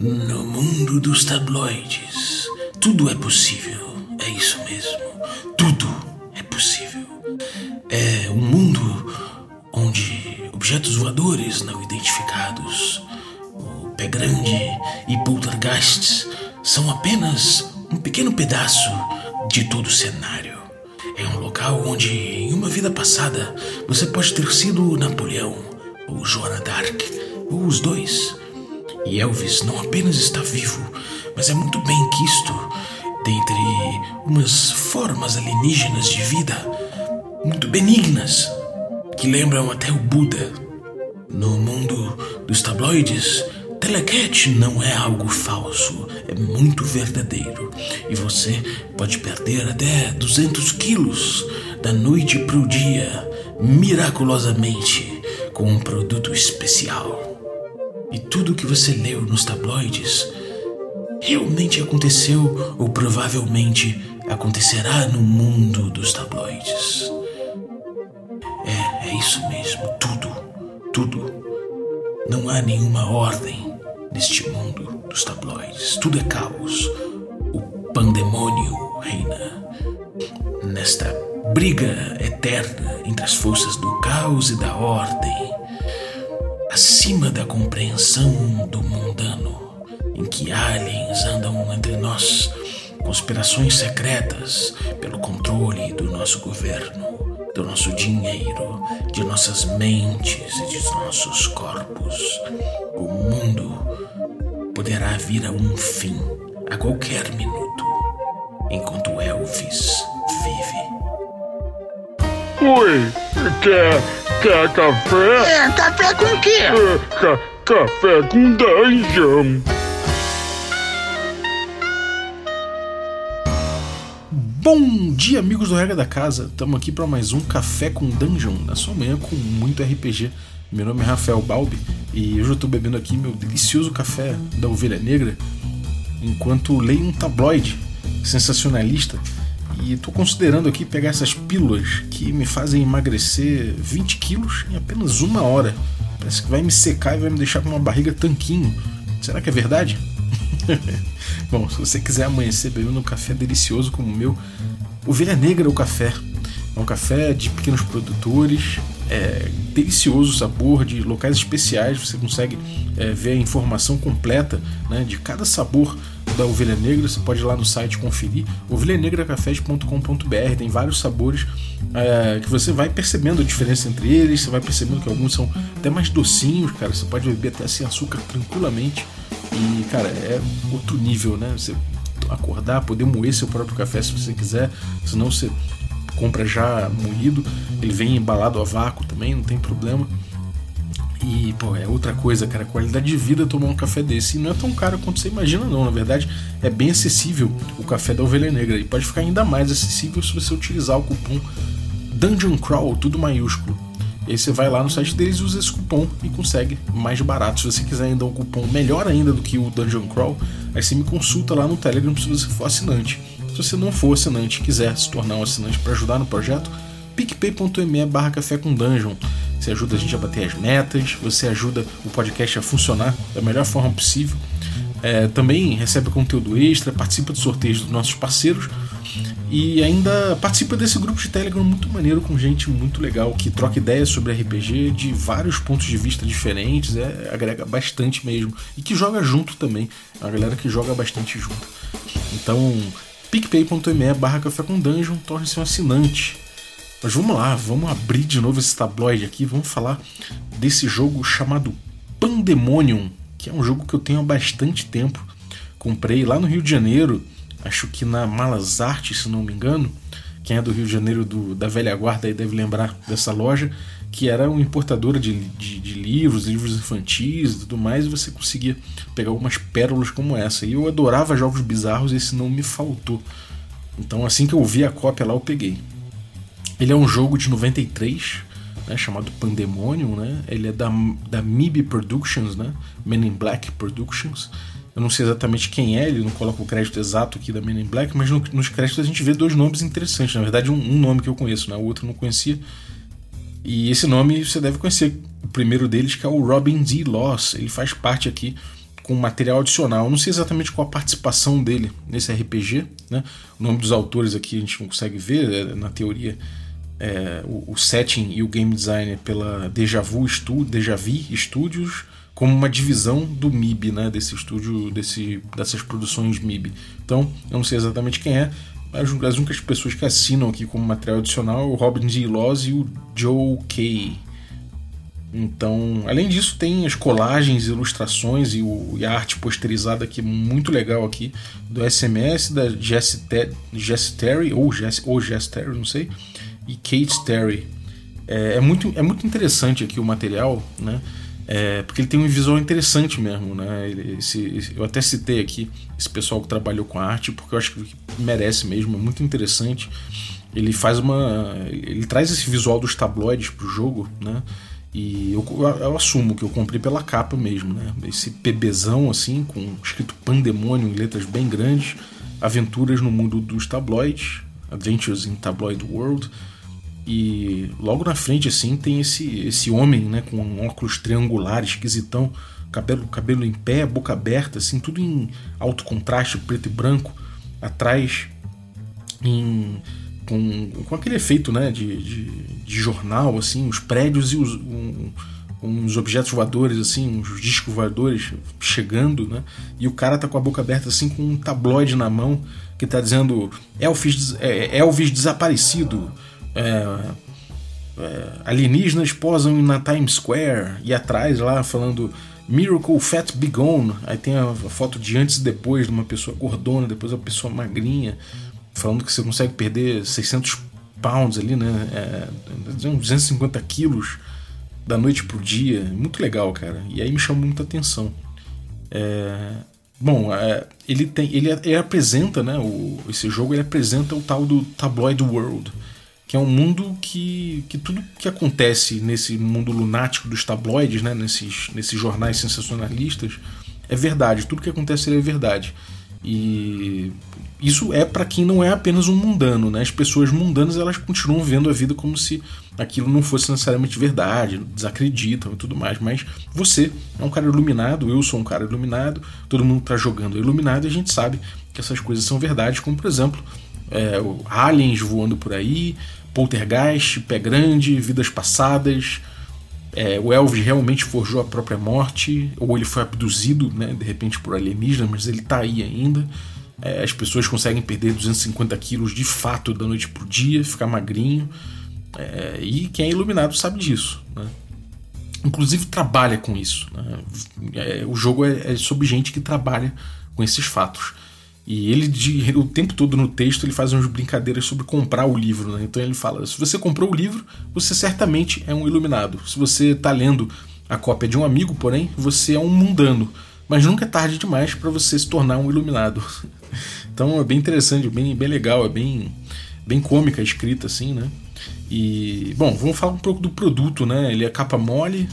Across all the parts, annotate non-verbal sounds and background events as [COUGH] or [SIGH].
No mundo dos tabloides, tudo é possível. É isso mesmo. Tudo é possível. É um mundo onde objetos voadores não identificados, o pé grande e poltergeists são apenas um pequeno pedaço de todo o cenário. É um local onde, em uma vida passada, você pode ter sido Napoleão, ou Joana Dark, ou os dois. E Elvis não apenas está vivo, mas é muito bem quisto dentre umas formas alienígenas de vida muito benignas que lembram até o Buda. No mundo dos tabloides, Telecat não é algo falso, é muito verdadeiro. E você pode perder até 200 quilos da noite para o dia, miraculosamente, com um produto especial. E tudo o que você leu nos tabloides realmente aconteceu ou provavelmente acontecerá no mundo dos tabloides. É, é isso mesmo, tudo, tudo. Não há nenhuma ordem neste mundo dos tabloides. Tudo é caos. O pandemônio reina. Nesta briga eterna entre as forças do caos e da ordem, acima da compreensão do mundano em que aliens andam entre nós, conspirações secretas pelo controle do nosso governo, do nosso dinheiro, de nossas mentes e de nossos corpos. O mundo poderá vir a um fim a qualquer minuto, enquanto Elvis vive. Oi, quer, quer café? É, café com o quê? É, ca, café com dungeon. Bom dia, amigos do Regra da Casa. Estamos aqui para mais um Café com Dungeon, na sua manhã com muito RPG. Meu nome é Rafael Balbi e hoje eu estou bebendo aqui meu delicioso café da Ovelha Negra enquanto leio um tabloide sensacionalista e estou considerando aqui pegar essas pílulas que me fazem emagrecer 20 quilos em apenas uma hora. Parece que vai me secar e vai me deixar com uma barriga tanquinho. Será que é verdade? [LAUGHS] Bom, se você quiser amanhecer bebendo um café delicioso como o meu, Ovelha Negra é o café. É um café de pequenos produtores, é delicioso sabor, de locais especiais, você consegue é, ver a informação completa né, de cada sabor da ovelha negra. Você pode ir lá no site conferir ovelhanegracafés.com.br. Tem vários sabores é, que você vai percebendo a diferença entre eles. Você vai percebendo que alguns são até mais docinhos, cara. Você pode beber até sem açúcar tranquilamente. E, cara, é outro nível, né? Você acordar, poder moer seu próprio café se você quiser, senão você compra já moído, ele vem embalado a vácuo também, não tem problema. E, pô, é outra coisa, cara, qualidade de vida tomar um café desse. E não é tão caro quanto você imagina, não. Na verdade, é bem acessível o café da Ovelha Negra. E pode ficar ainda mais acessível se você utilizar o cupom Dungeon Crawl, tudo maiúsculo. E aí você vai lá no site deles usa esse cupom e consegue mais barato. Se você quiser ainda um cupom melhor ainda do que o Dungeon Crawl, aí você me consulta lá no Telegram se você for assinante. Se você não for assinante e quiser se tornar um assinante para ajudar no projeto, picpay.me barra café com dungeon. Você ajuda a gente a bater as metas, você ajuda o podcast a funcionar da melhor forma possível. É, também recebe conteúdo extra, participa de sorteios dos nossos parceiros e ainda participa desse grupo de Telegram muito maneiro com gente muito legal que troca ideias sobre RPG de vários pontos de vista diferentes, é, agrega bastante mesmo e que joga junto também, é uma galera que joga bastante junto. Então, picpay.me barra café com dungeon, torne-se um assinante. Mas vamos lá, vamos abrir de novo esse tabloide aqui, vamos falar desse jogo chamado Pandemonium, que é um jogo que eu tenho há bastante tempo. Comprei lá no Rio de Janeiro, acho que na Malas Artes, se não me engano. Quem é do Rio de Janeiro, do, da velha guarda, aí deve lembrar dessa loja, que era uma importadora de, de, de, livros, livros infantis e tudo mais, e você conseguia pegar algumas pérolas como essa. E eu adorava jogos bizarros, e esse não me faltou. Então, assim que eu vi a cópia lá, eu peguei. Ele é um jogo de 93, né, chamado Pandemonium, né? Ele é da, da MIB Productions, né? Men in Black Productions. Eu não sei exatamente quem é, ele não coloca o crédito exato aqui da Men in Black, mas no, nos créditos a gente vê dois nomes interessantes. Na verdade, um, um, nome que eu conheço, né? o outro eu não conhecia. E esse nome você deve conhecer. O primeiro deles, que é o Robin D. Loss. Ele faz parte aqui com material adicional. Eu não sei exatamente qual a participação dele nesse RPG. Né? O nome dos autores aqui a gente não consegue ver, é, na teoria. É, o, o, setting e o game design pela Deja Vu, Stu, Deja Vu Studios como uma divisão do MIB, né, desse estúdio, desse, dessas produções MIB. Então, eu não sei exatamente quem é, mas as únicas pessoas que assinam aqui como material adicional é o Robin D. Laws e o Joe Kay. Então, além disso, tem as colagens, ilustrações e, o, e a arte posterizada aqui muito legal aqui do SMS, da Jess, Terry, ou Jess, ou Terry, não sei, e Kate Terry. É, é, muito, é muito interessante aqui o material, né? É, porque ele tem um visual interessante mesmo, né? Esse, eu até citei aqui esse pessoal que trabalhou com arte, porque eu acho que merece mesmo, é muito interessante. Ele faz uma. Ele traz esse visual dos tabloides pro jogo, né? E eu, eu, assumo que eu comprei pela capa mesmo, né? Esse PBzão assim, com escrito Pandemônio em letras bem grandes, Aventuras no Mundo dos Tabloides, Adventures in Tabloid World. E logo na frente, assim, tem esse, esse homem, né, com óculos triangular, esquisitão, cabelo, cabelo em pé, boca aberta, assim, tudo em alto contraste, preto e branco. Atrás, em, com, com aquele efeito, né, de, de, de jornal, assim, os prédios e os, um, uns objetos voadores, assim, uns discos voadores chegando, né? E o cara tá com a boca aberta, assim, com um tabloide na mão que tá dizendo Elvis, é, Elvis desaparecido é, é, alienígenas posam na Times Square e atrás lá falando Miracle Fat Be Gone. Aí tem a, foto de antes e depois de uma pessoa gordona, depois a pessoa magrinha, falando que você consegue perder 600 pounds ali, né? É, 250 quilos da noite pro dia. Muito legal, cara. E aí me chamou muita atenção. É, bom, é, ele tem, ele, ele, apresenta, né? O, esse jogo ele apresenta o tal do tabloid world que é um mundo que, que tudo que acontece nesse mundo lunático dos tabloides, né, nesses, nesses jornais sensacionalistas, é verdade. Tudo que acontece é verdade. E isso é para quem não é apenas um mundano, né? As pessoas mundanas elas continuam vendo a vida como se aquilo não fosse necessariamente verdade, desacreditam e tudo mais. Mas você é um cara iluminado, eu sou um cara iluminado, todo mundo está jogando iluminado e a gente sabe que essas coisas são verdades, como por exemplo é, aliens voando por aí, poltergeist, pé grande, vidas passadas. É, o Elvis realmente forjou a própria morte, ou ele foi abduzido, né, de repente por alienígenas, mas ele está aí ainda. É, as pessoas conseguem perder 250 quilos de fato da noite pro dia, ficar magrinho. É, e quem é iluminado sabe disso. Né? Inclusive trabalha com isso. Né? É, o jogo é, é sobre gente que trabalha com esses fatos. E ele, de, o tempo todo no texto, ele faz umas brincadeiras sobre comprar o livro. Né? Então ele fala: se você comprou o livro, você certamente é um iluminado. Se você está lendo a cópia de um amigo, porém, você é um mundano. Mas nunca é tarde demais para você se tornar um iluminado. [LAUGHS] então é bem interessante, bem, bem legal, é bem, bem cômica a escrita, assim, né? E, bom, vamos falar um pouco do produto, né? Ele é capa mole,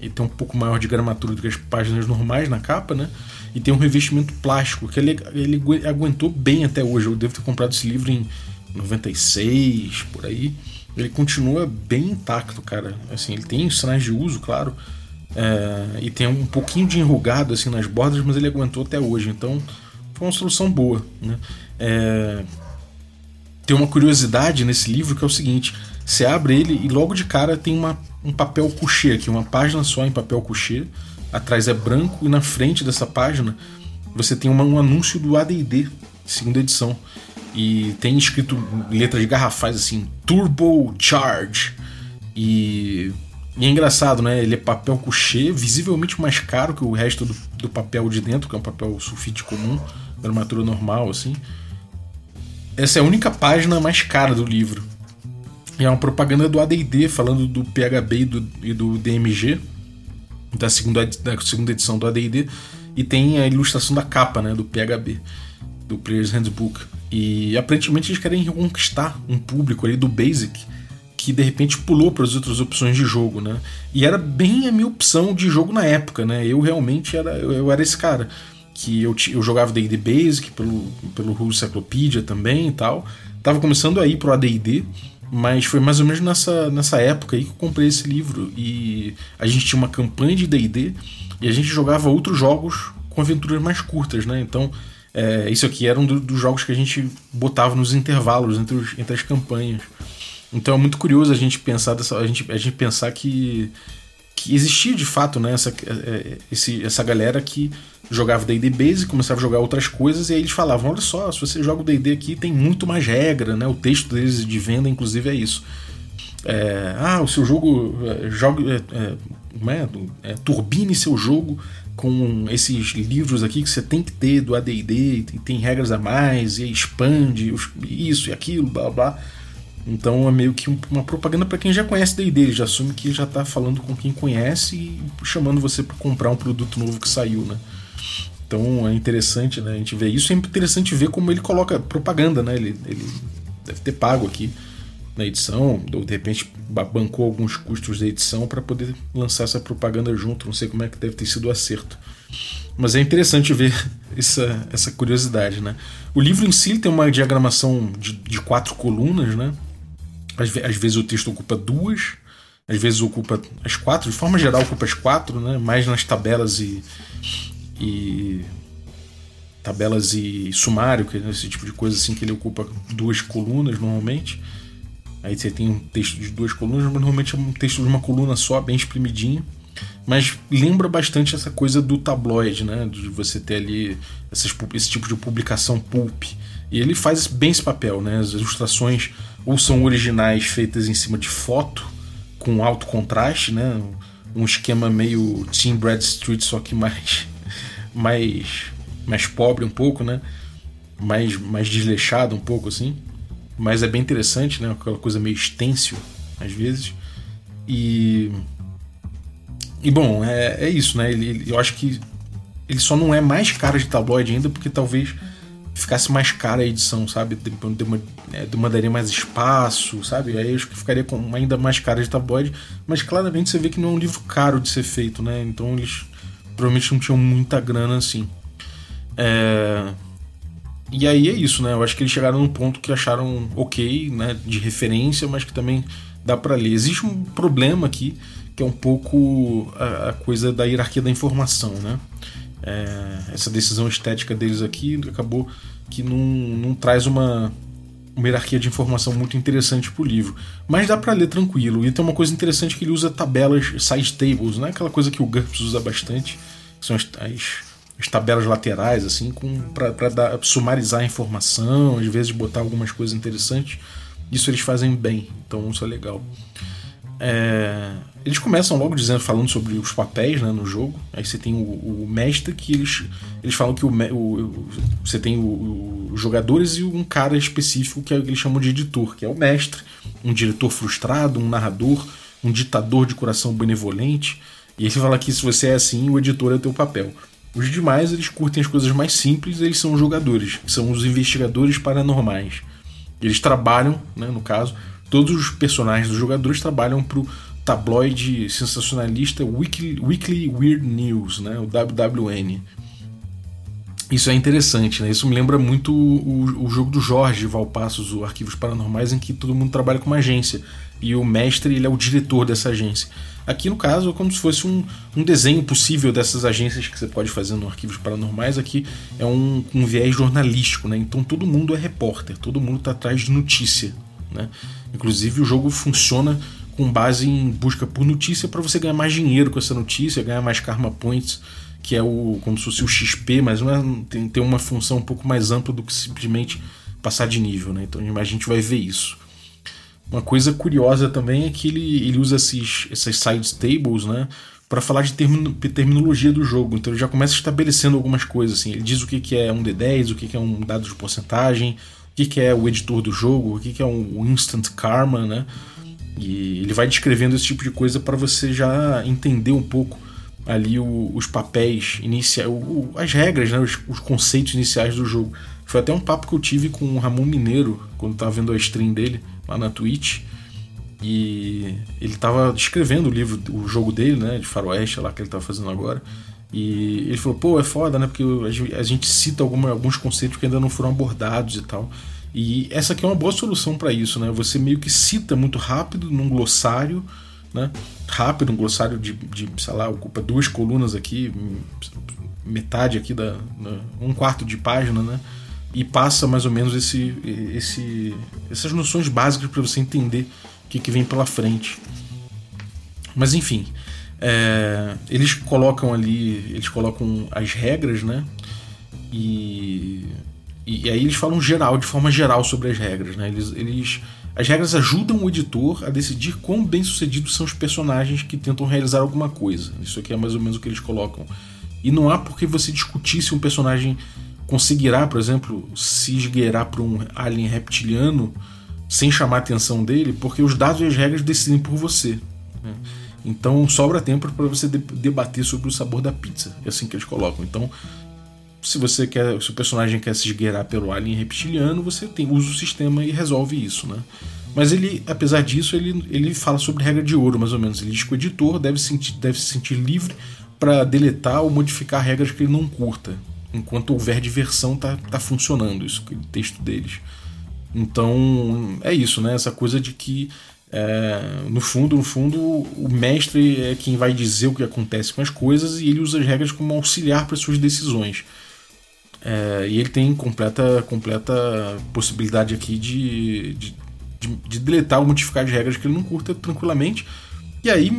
ele tem um pouco maior de gramatura do que as páginas normais na capa, né? E tem um revestimento plástico que ele, ele aguentou bem até hoje. Eu devo ter comprado esse livro em 96, por aí. Ele continua bem intacto, cara. Assim, ele tem sinais de uso, claro. É, e tem um pouquinho de enrugado assim nas bordas, mas ele aguentou até hoje. Então foi uma solução boa. Né? É, tem uma curiosidade nesse livro que é o seguinte: você abre ele e logo de cara tem uma, um papel couché aqui, uma página só em papel couché atrás é branco e na frente dessa página você tem uma, um anúncio do AD&D, segunda edição. E tem escrito letras garrafais assim, Turbo Charge. E, e, é engraçado, né? Ele é papel couché, visivelmente mais caro que o resto do, do papel de dentro, que é um papel sulfite comum, gramatura normal, assim. Essa é a única página mais cara do livro. E é uma propaganda do AD&D falando do PHB e do, e do DMG da segunda, da segunda edição do AD&D e tem a ilustração da capa, né, do PHB, do Player's Handbook. E aparentemente eles querem conquistar um público ali do Basic que de repente pulou para as outras opções de jogo, né? E era bem a minha opção de jogo na época, né? Eu realmente era eu era esse cara que eu, eu jogava D&D Basic pelo pelo Rules Cyclopedia também e tal. Tava começando a ir pro AD&D mas foi mais ou menos nessa, nessa época aí que eu comprei esse livro. E a gente tinha uma campanha de DD e a gente jogava outros jogos com aventuras mais curtas, né? Então, é, isso aqui era um do, dos jogos que a gente botava nos intervalos entre, os, entre as campanhas. Então é muito curioso a gente pensar dessa, a gente, a gente pensar que, que existia de fato né, essa, é, é, esse, essa galera que jogava D&D Base, começava a jogar outras coisas e aí eles falavam, olha só, se você joga o D&D aqui tem muito mais regra, né? O texto deles de venda inclusive é isso. É, ah, o seu jogo é, joga, é, é, é, turbine seu jogo com esses livros aqui que você tem que ter do AD&D, e tem regras a mais, e expande isso e aquilo, blá blá. Então é meio que uma propaganda para quem já conhece D&D, ele já assume que já está falando com quem conhece e chamando você para comprar um produto novo que saiu, né? Então é interessante, né? A gente vê isso, é interessante ver como ele coloca propaganda, né? Ele, ele deve ter pago aqui na edição, ou de repente bancou alguns custos da edição para poder lançar essa propaganda junto. Não sei como é que deve ter sido o acerto. Mas é interessante ver [LAUGHS] essa, essa curiosidade, né? O livro em si tem uma diagramação de, de quatro colunas, né? Às, às, vezes o texto ocupa duas, às vezes ocupa as quatro, de forma geral ocupa as quatro, né? Mais nas tabelas e, e tabelas e sumário, que é esse tipo de coisa assim que ele ocupa duas colunas normalmente. Aí você tem um texto de duas colunas, mas normalmente é um texto de uma coluna só, bem espremidinho. Mas lembra bastante essa coisa do tabloide, né? De você ter ali essas, esse tipo de publicação pulp. E ele faz bem esse papel, né? As ilustrações ou são originais feitas em cima de foto, com alto contraste, né? Um esquema meio Team Bradstreet, só que mais, mais, mais pobre um pouco, né? Mais, mais desleixado um pouco assim mas é bem interessante, né? Aquela coisa meio extensio, às vezes. E. E bom, é, é isso, né? Ele, ele, eu acho que ele só não é mais cara de tabloide ainda porque talvez ficasse mais cara a edição, sabe? É, demandaria mais espaço, sabe? Aí acho que ficaria com ainda mais cara de tabloide, mas claramente você vê que não é um livro caro de ser feito, né? Então eles provavelmente não tinham muita grana assim. É. E aí é isso, né? Eu acho que eles chegaram num ponto que acharam ok, né? De referência, mas que também dá para ler. Existe um problema aqui, que é um pouco a, a coisa da hierarquia da informação, né? É, essa decisão estética deles aqui acabou que não, não traz uma, uma hierarquia de informação muito interessante pro livro. Mas dá para ler tranquilo. E tem uma coisa interessante que ele usa tabelas, side tables, né? Aquela coisa que o GURPS usa bastante, são as, as as tabelas laterais, assim, para sumarizar a informação, às vezes botar algumas coisas interessantes. Isso eles fazem bem, então isso é legal. É, eles começam logo dizendo, falando sobre os papéis né, no jogo. Aí você tem o, o mestre, que eles, eles falam que o, o você tem os jogadores e um cara específico que, é, que eles chamam de editor, que é o mestre, um diretor frustrado, um narrador, um ditador de coração benevolente. E ele fala que se você é assim, o editor é o teu papel. Os demais, eles curtem as coisas mais simples, eles são os jogadores, são os investigadores paranormais. Eles trabalham, né, no caso, todos os personagens dos jogadores trabalham pro tabloide sensacionalista Weekly, Weekly Weird News, né, o WWN. Isso é interessante, né? Isso me lembra muito o, o jogo do Jorge Valpassos, o Arquivos Paranormais, em que todo mundo trabalha com uma agência e o mestre ele é o diretor dessa agência. Aqui no caso é como se fosse um, um desenho possível dessas agências que você pode fazer no Arquivos Paranormais. Aqui é um, um viés jornalístico, né? Então todo mundo é repórter, todo mundo está atrás de notícia, né? Inclusive o jogo funciona com base em busca por notícia para você ganhar mais dinheiro com essa notícia, ganhar mais karma points, que é o como se fosse o XP, mas não é, tem, tem uma função um pouco mais ampla do que simplesmente passar de nível, né? Então a gente vai ver isso. Uma coisa curiosa também é que ele, ele usa esses, essas side tables, né? para falar de termino, terminologia do jogo. Então ele já começa estabelecendo algumas coisas. Assim. Ele diz o que, que é um D10, o que, que é um dado de porcentagem, o que, que é o editor do jogo, o que, que é um instant karma, né? E ele vai descrevendo esse tipo de coisa para você já entender um pouco ali o, os papéis iniciais, as regras, né? Os, os, conceitos iniciais do jogo. Foi até um papo que eu tive com o Ramon Mineiro quando estava vendo a stream dele lá na Twitch. E ele estava escrevendo o livro, o jogo dele, né, de faroeste lá que ele estava fazendo agora. E ele falou, pô, é foda, né, porque a gente cita alguma, alguns conceitos que ainda não foram abordados e tal. E essa aqui é uma boa solução para isso, né? Você meio que cita muito rápido num glossário, né? Rápido, um glossário de, de sei lá, ocupa duas colunas aqui, metade aqui da, um quarto de página, né? E passa mais ou menos esse, esse, essas noções básicas para você entender o que, que vem pela frente. Mas enfim, é, eles colocam ali, eles colocam as regras, né? E, e, aí eles falam geral, de forma geral sobre as regras, né? Eles, eles, as regras ajudam o editor a decidir quão bem sucedidos são os personagens que tentam realizar alguma coisa. Isso aqui é mais ou menos o que eles colocam. E não há por que você discutir se um personagem conseguirá, por exemplo, se esgueirar para um alien reptiliano sem chamar a atenção dele, porque os dados e as regras decidem por você. Né? Então sobra tempo para você debater sobre o sabor da pizza. É assim que eles colocam. Então, se você quer, se o personagem quer se esgueirar pelo alien reptiliano, você tem usa o sistema e resolve isso, né? Mas ele, apesar disso, ele, ele fala sobre regra de ouro, mais ou menos. Ele diz que o editor deve, sentir, deve se sentir livre para deletar ou modificar regras que ele não curta, enquanto houver diversão tá, tá funcionando isso, o texto deles. Então é isso, né? Essa coisa de que é, no fundo, no fundo, o mestre é quem vai dizer o que acontece com as coisas e ele usa as regras como auxiliar para suas decisões. É, e ele tem completa, completa possibilidade aqui de, de, de, de deletar ou modificar as regras que ele não curta tranquilamente. E aí,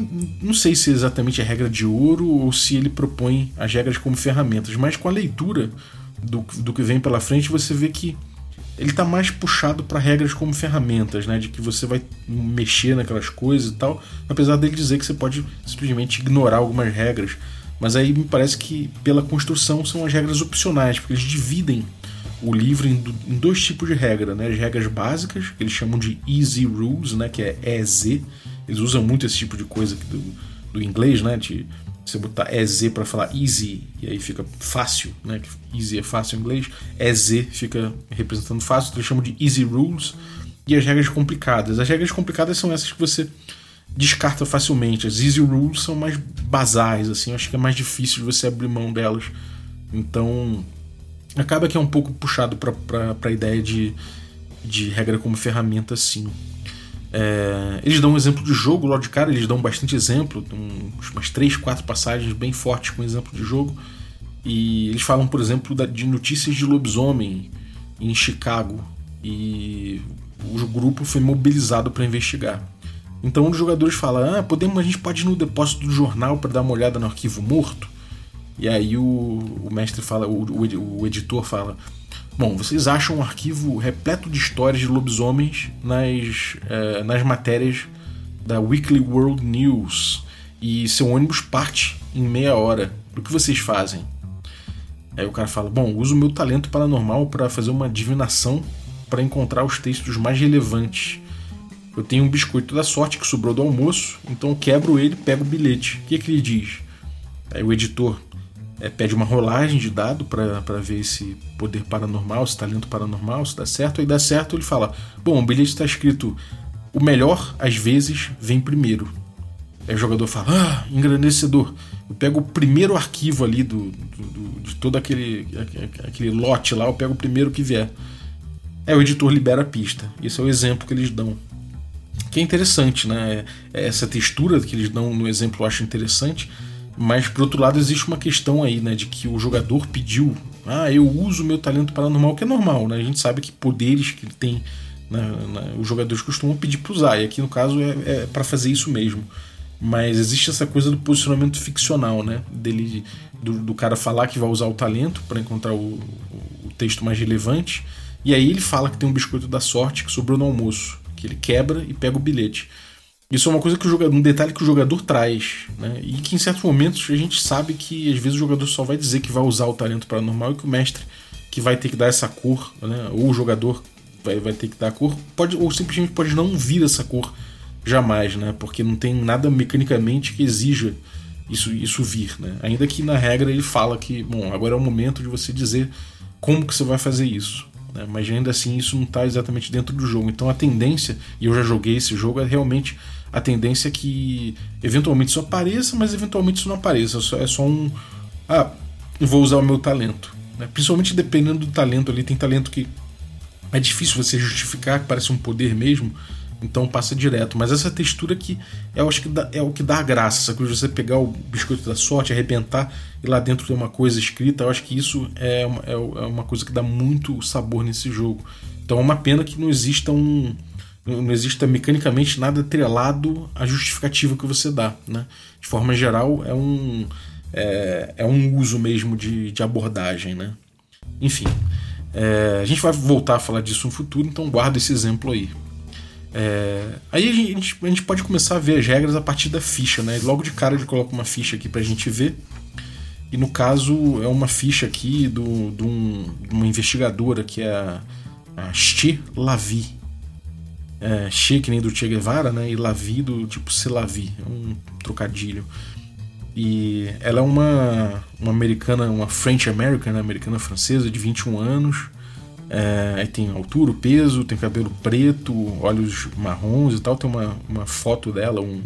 não sei se é exatamente a regra de ouro ou se ele propõe as regras como ferramentas, mas com a leitura do, do que vem pela frente, você vê que ele está mais puxado para regras como ferramentas, né? De que você vai mexer naquelas coisas e tal. Apesar dele dizer que você pode simplesmente ignorar algumas regras. Mas aí me parece que pela construção são as regras opcionais, porque eles dividem o livro em, em dois tipos de regra, né? As regras básicas, que eles chamam de easy rules, né? Que é EZ. Eles usam muito esse tipo de coisa do, do inglês, né? De você botar EZ para falar easy, e aí fica fácil, né? Easy é fácil em inglês. EZ fica representando fácil, então eles chamam de easy rules. E as regras complicadas. As regras complicadas são essas que você descarta facilmente. As easy rules são mais basais, assim, acho que é mais difícil de você abrir mão delas. Então, acaba que é um pouco puxado para a ideia de, de regra como ferramenta, sim. É, eles dão um exemplo de jogo logo de cara, eles dão bastante exemplo, umas três, quatro passagens bem fortes com exemplo de jogo. E eles falam, por exemplo, de notícias de lobisomem em Chicago. E o grupo foi mobilizado para investigar. Então um dos jogadores fala: ah, podemos, a gente pode ir no depósito do jornal para dar uma olhada no arquivo morto. E aí o, o mestre fala, o, o, editor fala: Bom, vocês acham um arquivo repleto de histórias de lobisomens nas, eh, nas matérias da Weekly World News e seu ônibus parte em meia hora. O que vocês fazem? Aí o cara fala: Bom, uso meu talento paranormal para fazer uma divinação para encontrar os textos mais relevantes. Eu tenho um biscoito da sorte que sobrou do almoço, então quebro ele pego o bilhete. O que, é que ele diz? Aí o editor é, pede uma rolagem de dado para ver esse poder paranormal, esse talento paranormal, se dá certo. Aí dá certo, ele fala: Bom, o bilhete está escrito: O melhor às vezes vem primeiro. Aí o jogador fala: Ah, engrandecedor. Eu pego o primeiro arquivo ali do, do, do de todo aquele, aquele lote lá, eu pego o primeiro que vier. Aí o editor libera a pista. Esse é o exemplo que eles dão que é interessante, né? É, essa textura que eles dão no exemplo eu acho interessante, mas por outro lado existe uma questão aí, né, de que o jogador pediu, ah, eu uso meu talento paranormal, que é normal, né? A gente sabe que poderes que ele tem, né, os jogadores costumam pedir para usar, e aqui no caso é, é para fazer isso mesmo. Mas existe essa coisa do posicionamento ficcional, né? Dele, do, do cara falar que vai usar o talento para encontrar o, o texto mais relevante, e aí ele fala que tem um biscoito da sorte que sobrou no almoço que ele quebra e pega o bilhete. Isso é uma coisa que o jogador, um detalhe que o jogador traz, né? E que em certos momentos a gente sabe que às vezes o jogador só vai dizer que vai usar o talento paranormal e que o mestre que vai ter que dar essa cor, né? Ou o jogador vai, vai ter que dar a cor, pode ou simplesmente pode não vir essa cor jamais, né? Porque não tem nada mecanicamente que exija isso, isso vir, né? Ainda que na regra ele fala que, bom, agora é o momento de você dizer como que você vai fazer isso. Né? Mas ainda assim isso não está exatamente dentro do jogo. Então a tendência, e eu já joguei esse jogo, é realmente a tendência que eventualmente isso apareça, mas eventualmente isso não apareça. É só, é um. Ah, vou usar o meu talento. Né? Principalmente dependendo do talento ali. Tem talento que é difícil você justificar, parece um poder mesmo. Então passa direto. Mas essa textura que eu acho que dá, é o que dá graça, de você pegar o biscoito da sorte, arrebentar e lá dentro tem uma coisa escrita, eu acho que isso é uma, é, é uma coisa que dá muito sabor nesse jogo. Então é uma pena que não exista um. Não exista mecanicamente nada atrelado à justificativa que você dá. Né? De forma geral, é um, é, é um uso mesmo de, de abordagem. Né? Enfim, é, a gente vai voltar a falar disso no futuro, então guarda esse exemplo aí. É, aí a gente, a gente, pode começar a ver as regras a partir da ficha, né? Logo de cara ele coloca uma ficha aqui pra gente ver. E no caso é uma ficha aqui do, do um, de uma investigadora que é a, a Che Lavi. É, che que nem do Che Guevara, né? E Lavi do tipo Selavi, é um trocadilho. E ela é uma, uma americana, uma French American, né? americana francesa de 21 anos é, tem altura, peso, tem cabelo preto, olhos marrons e tal. Tem uma, uma foto dela, um,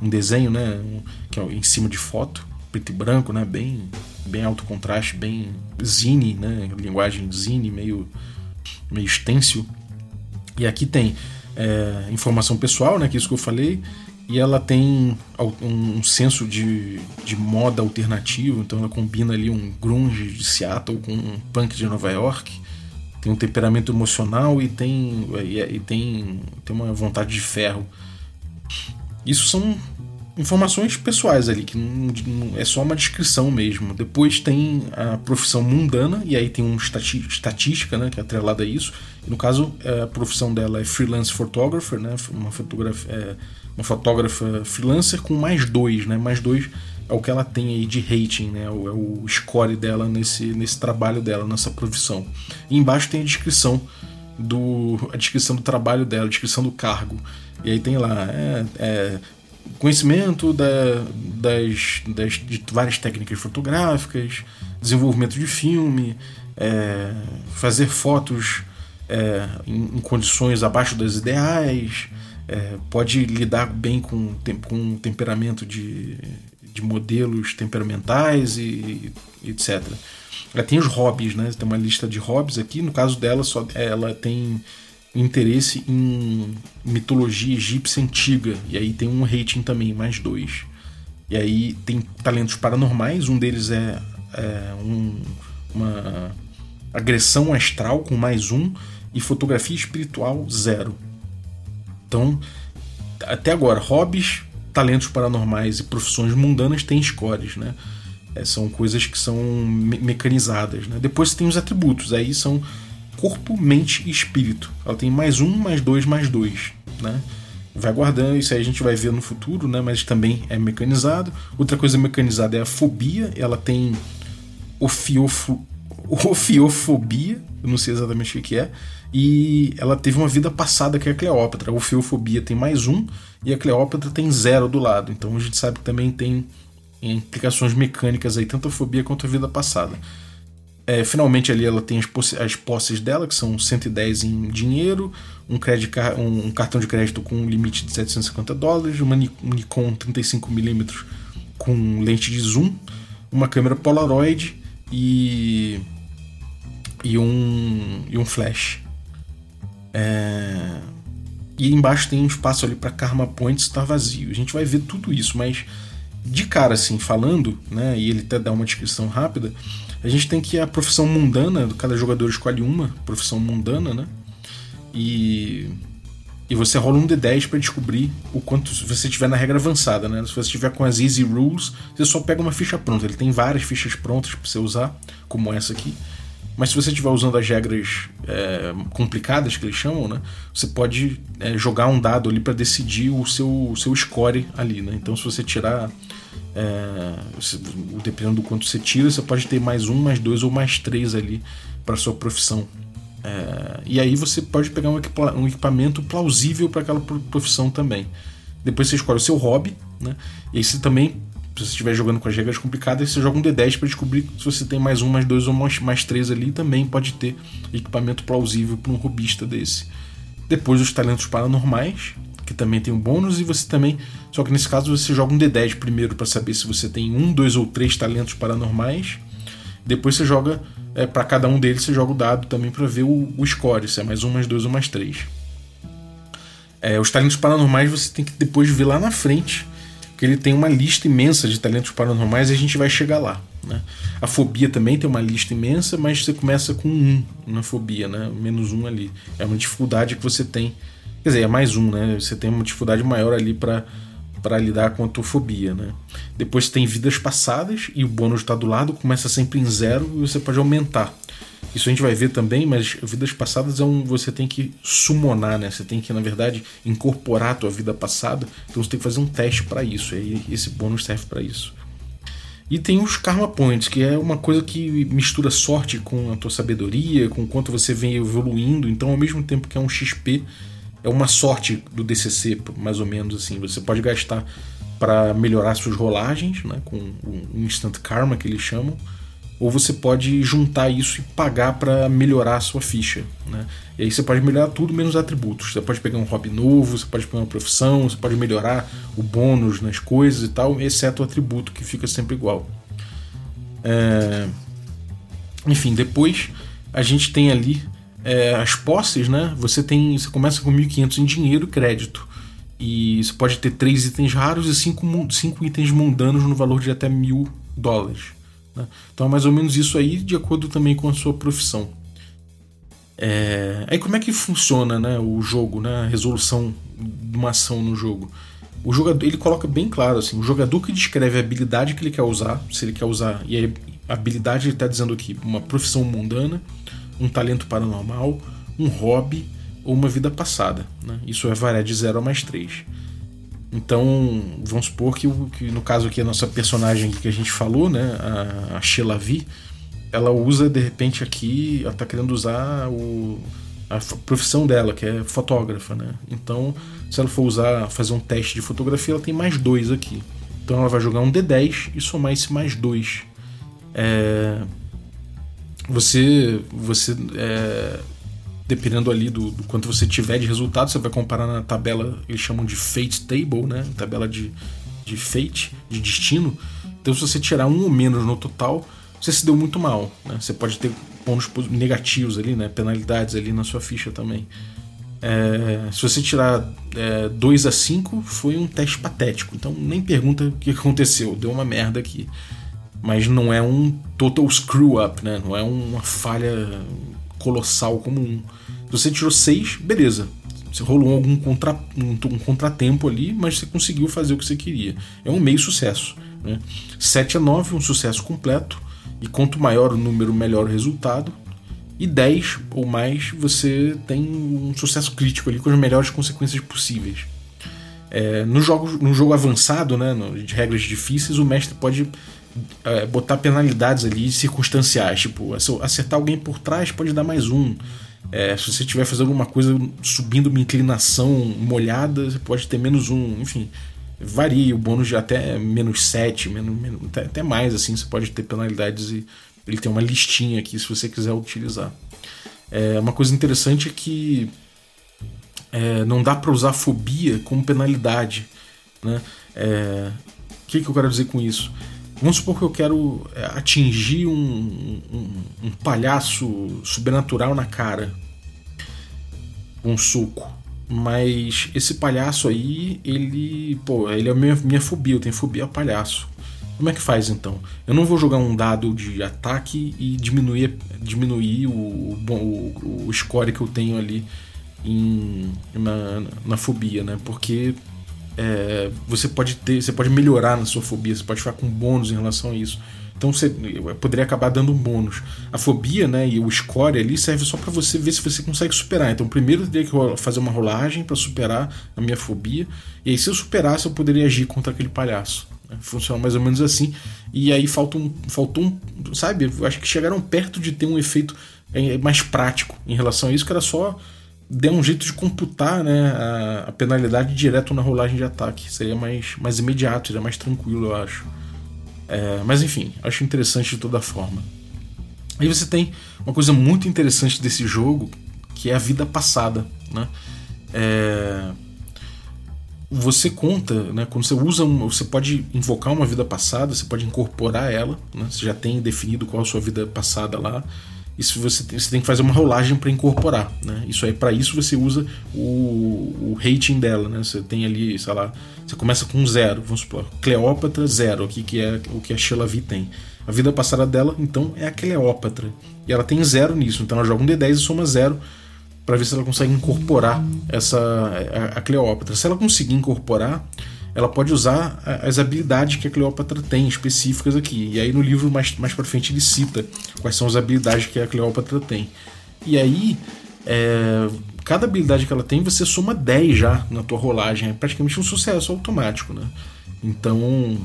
um, desenho, né? Um, que é em cima de foto, preto e branco, né? Bem, bem alto contraste, bem zine, né? Linguagem zine, meio, meio stencil. E aqui tem é, informação pessoal, né? Que é isso que eu falei. E ela tem um, um senso de, de moda alternativo, então ela combina ali um grunge de Seattle com um punk de Nova York tem um temperamento emocional e tem, e, e tem, tem uma vontade de ferro. Isso são informações pessoais ali, que não, não, é só uma descrição mesmo. Depois tem a profissão mundana, e aí tem uma estati estatística né, que é atrelada a isso. E no caso, é, a profissão dela é freelance photographer, né, uma, é, uma fotógrafa freelancer com mais dois, né, mais dois é o que ela tem aí de rating, né? É o score dela nesse, nesse trabalho dela, nessa profissão. E embaixo tem a descrição do a descrição do trabalho dela, a descrição do cargo. E aí tem lá é, é, conhecimento da, das, das, de várias técnicas fotográficas, desenvolvimento de filme, é, fazer fotos é, em, em, condições abaixo das ideais, é, pode lidar bem com, com temperamento de, de modelos temperamentais e, e etc. Ela tem os hobbies, né? Tem uma lista de hobbies aqui. No caso dela, só ela tem interesse em mitologia egípcia antiga. E aí tem um rating também, mais dois. E aí tem talentos paranormais. Um deles é, é um, uma agressão astral com mais um. E fotografia espiritual, zero. Então, até agora, hobbies talentos paranormais e profissões mundanas têm scores, né? É, são coisas que são me mecanizadas. Né? Depois você tem os atributos, aí são corpo, mente e espírito. Ela tem mais um, mais dois, mais dois. Né? Vai guardando, isso aí a gente vai ver no futuro, né? mas também é mecanizado. Outra coisa mecanizada é a fobia, ela tem ofiofo, ofiofobia, eu não sei exatamente o que é, e ela teve uma vida passada que é a Cleópatra. A ofiofobia tem mais um e a Cleópatra tem zero do lado. Então a gente sabe que também tem implicações mecânicas aí, tanto a fobia quanto a vida passada. É, finalmente ali ela tem as, posses, as posses dela, que são 110 em dinheiro, um, crédito, um, cartão de crédito com um limite de 750 dólares, uma Nikon 35mm com lente de zoom, uma câmera Polaroid e, e, um, e um flash. É... E embaixo tem um espaço ali para Karma Points, está vazio. A gente vai ver tudo isso, mas de cara assim, falando, né, e ele até dá uma descrição rápida, a gente tem que a profissão mundana, cada jogador escolhe uma profissão mundana, né? E e você rola um D10 para descobrir o quanto se você tiver na regra avançada, né? Se você tiver com as easy rules, você só pega uma ficha pronta. Ele tem várias fichas prontas para você usar, como essa aqui. Mas se você estiver usando as regras é, complicadas que eles chamam, né, você pode é, jogar um dado ali para decidir o seu, o seu score ali. Né? Então, se você tirar, é, dependendo do quanto você tira, você pode ter mais um, mais dois ou mais três ali para sua profissão. É, e aí você pode pegar um, equipa um equipamento plausível para aquela profissão também. Depois você escolhe o seu hobby, né? E aí você também se você estiver jogando com as regras complicadas, você joga um D10 para descobrir se você tem mais um, mais dois ou mais, mais três ali. Também pode ter equipamento plausível para um robista desse. Depois os talentos paranormais, que também tem um bônus, e você também. Só que nesse caso você joga um D10 primeiro para saber se você tem um, dois ou três talentos paranormais. Depois você joga. É, para cada um deles você joga o dado também para ver o, o score, se é mais um, mais dois ou mais três. É, os talentos paranormais você tem que depois ver lá na frente, porque ele tem uma lista imensa de talentos paranormais e a gente vai chegar lá. Né? A fobia também tem uma lista imensa, mas você começa com um na fobia, né? menos um ali. É uma dificuldade que você tem. Quer dizer, é mais um, né? Você tem uma dificuldade maior ali para para lidar com a tua fobia, né? Depois tem vidas passadas e o bônus está do lado, começa sempre em zero e você pode aumentar. Isso a gente vai ver também, mas vidas passadas é um você tem que summonar, né? Você tem que na verdade incorporar a tua vida passada. Então você tem que fazer um teste para isso. E esse bônus serve para isso. E tem os Karma Points, que é uma coisa que mistura sorte com a tua sabedoria, com quanto você vem evoluindo. Então, ao mesmo tempo que é um XP, é uma sorte do DCC, mais ou menos assim. Você pode gastar para melhorar suas rolagens, né, com o Instant Karma que eles chamam, ou você pode juntar isso e pagar para melhorar a sua ficha. Né? E aí você pode melhorar tudo menos atributos. Você pode pegar um hobby novo, você pode pegar uma profissão, você pode melhorar o bônus nas coisas e tal, exceto o atributo que fica sempre igual. É... Enfim, depois a gente tem ali é, as posses, né? Você tem, você começa com 1.500 em dinheiro e crédito. E você pode ter três itens raros e cinco, cinco itens mundanos no valor de até mil dólares. Né? Então é mais ou menos isso aí, de acordo também com a sua profissão. É... Aí como é que funciona né, o jogo, né, a resolução de uma ação no jogo? O jogador ele coloca bem claro assim, o jogador que descreve a habilidade que ele quer usar, se ele quer usar e a habilidade ele está dizendo aqui uma profissão mundana, um talento paranormal, um hobby ou uma vida passada. Né? Isso vai variar de 0 a mais 3. Então, vamos supor que, que, no caso aqui a nossa personagem que a gente falou, né, a, a Shelavi, ela usa de repente aqui, ela está querendo usar o, a profissão dela, que é fotógrafa, né? Então, se ela for usar, fazer um teste de fotografia, ela tem mais dois aqui. Então ela vai jogar um D10 e somar esse mais dois. É, você, você é, dependendo ali do, do, quanto você tiver de resultado, você vai comparar na tabela, eles chamam de Fate Table, né? Tabela de, de Fate, de destino. Então, se você tirar um ou menos no total, você se deu muito mal. Né? Você pode ter pontos negativos ali, né? penalidades ali na sua ficha também. É, se você tirar 2 é, a 5, foi um teste patético. Então, nem pergunta o que aconteceu, deu uma merda aqui mas não é um total screw up, né? Não é uma falha colossal como um. Se você tirou 6, beleza. Você rolou algum contra, um, um, contratempo ali, mas você conseguiu fazer o que você queria. É um meio sucesso. Né? 7 a 9, um sucesso completo. E quanto maior o número, melhor o resultado. E 10 ou mais, você tem um sucesso crítico ali com as melhores consequências possíveis. É, no, jogo, no jogo avançado, né, de regras difíceis, o mestre pode é, botar penalidades ali circunstanciais, tipo, acertar alguém por trás pode dar mais um. É, se você estiver fazendo alguma coisa subindo uma inclinação molhada, você pode ter menos um, enfim. Varia o bônus de até menos 7, menos, menos, até, até mais, assim, você pode ter penalidades e ele tem uma listinha aqui se você quiser utilizar. É, uma coisa interessante é que é, não dá para usar fobia como penalidade. Né? É, o que, que eu quero dizer com isso? Vamos supor que eu quero é, atingir um, um, um palhaço sobrenatural na cara. Um soco. Mas esse palhaço aí, ele. Pô, ele é minha, minha fobia, eu tenho fobia a palhaço. Como é que faz então? Eu não vou jogar um dado de ataque e diminuir, diminuir o, o, o score que eu tenho ali em, na, na fobia, né? Porque é, você pode ter, você pode melhorar na sua fobia, você pode ficar com bônus em relação a isso. Então você poderia acabar dando um bônus. A fobia, né, e o score ali serve só para você ver se você consegue superar. Então primeiro eu teria que fazer uma rolagem para superar a minha fobia, e aí se eu superasse eu poderia agir contra aquele palhaço. Funciona mais ou menos assim. E aí falta um, faltou um, sabe? Acho que chegaram perto de ter um efeito é, mais prático em relação a isso, que era só dê um jeito de computar né, a, a, penalidade direto na rolagem de ataque. Seria mais, mais imediato, seria mais tranquilo, eu acho. É, mas enfim, acho interessante de toda forma. Aí você tem uma coisa muito interessante desse jogo, que é a vida passada. Né? É, você conta, né, quando você usa, uma, você pode invocar uma vida passada, você pode incorporar ela, né, você já tem definido qual a sua vida passada lá isso você tem, você tem que fazer uma rolagem para incorporar, né? Isso aí para isso você usa o, o rating dela, né? Você tem ali, sei lá, você começa com zero, vamos supor, Cleópatra zero, aqui que é o que a Sheila V tem. A vida passada dela, então, é a Cleópatra. E ela tem zero nisso, então ela joga um D10 e soma zero para ver se ela consegue incorporar essa a, a Cleópatra. Se ela conseguir incorporar, ela pode usar as habilidades que a Cleópatra tem específicas aqui. E aí no livro mais, mais para frente ele cita quais são as habilidades que a Cleópatra tem. E aí, é, cada habilidade que ela tem, você soma 10 já na tua rolagem. É praticamente um sucesso automático, né? Então,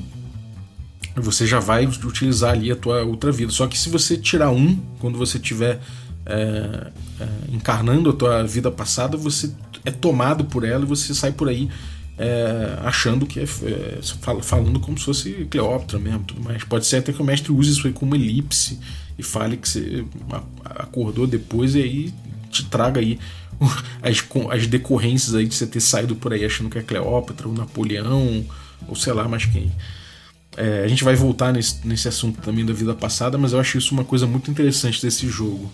você já vai utilizar ali a tua outra vida. Só que se você tirar um, quando você estiver é, é, encarnando a tua vida passada, você é tomado por ela e você sai por aí é, achando que é, é, falando como se fosse Cleópatra mesmo, tudo mais. Pode ser até que o mestre use isso aí como elipse e fale que você acordou depois e aí te traga aí [LAUGHS] as, as decorrências aí de você ter saído por aí achando que é Cleópatra ou Napoleão ou sei lá mais quem. É, a gente vai voltar nesse, nesse assunto também da vida passada, mas eu acho isso uma coisa muito interessante desse jogo.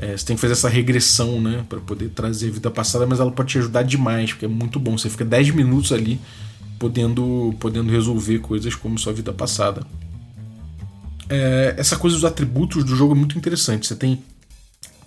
É, você tem que fazer essa regressão, né? para poder trazer a vida passada, mas ela pode te ajudar demais, porque é muito bom. Você fica 10 minutos ali podendo, podendo resolver coisas como sua vida passada. É, essa coisa dos atributos do jogo é muito interessante. Você tem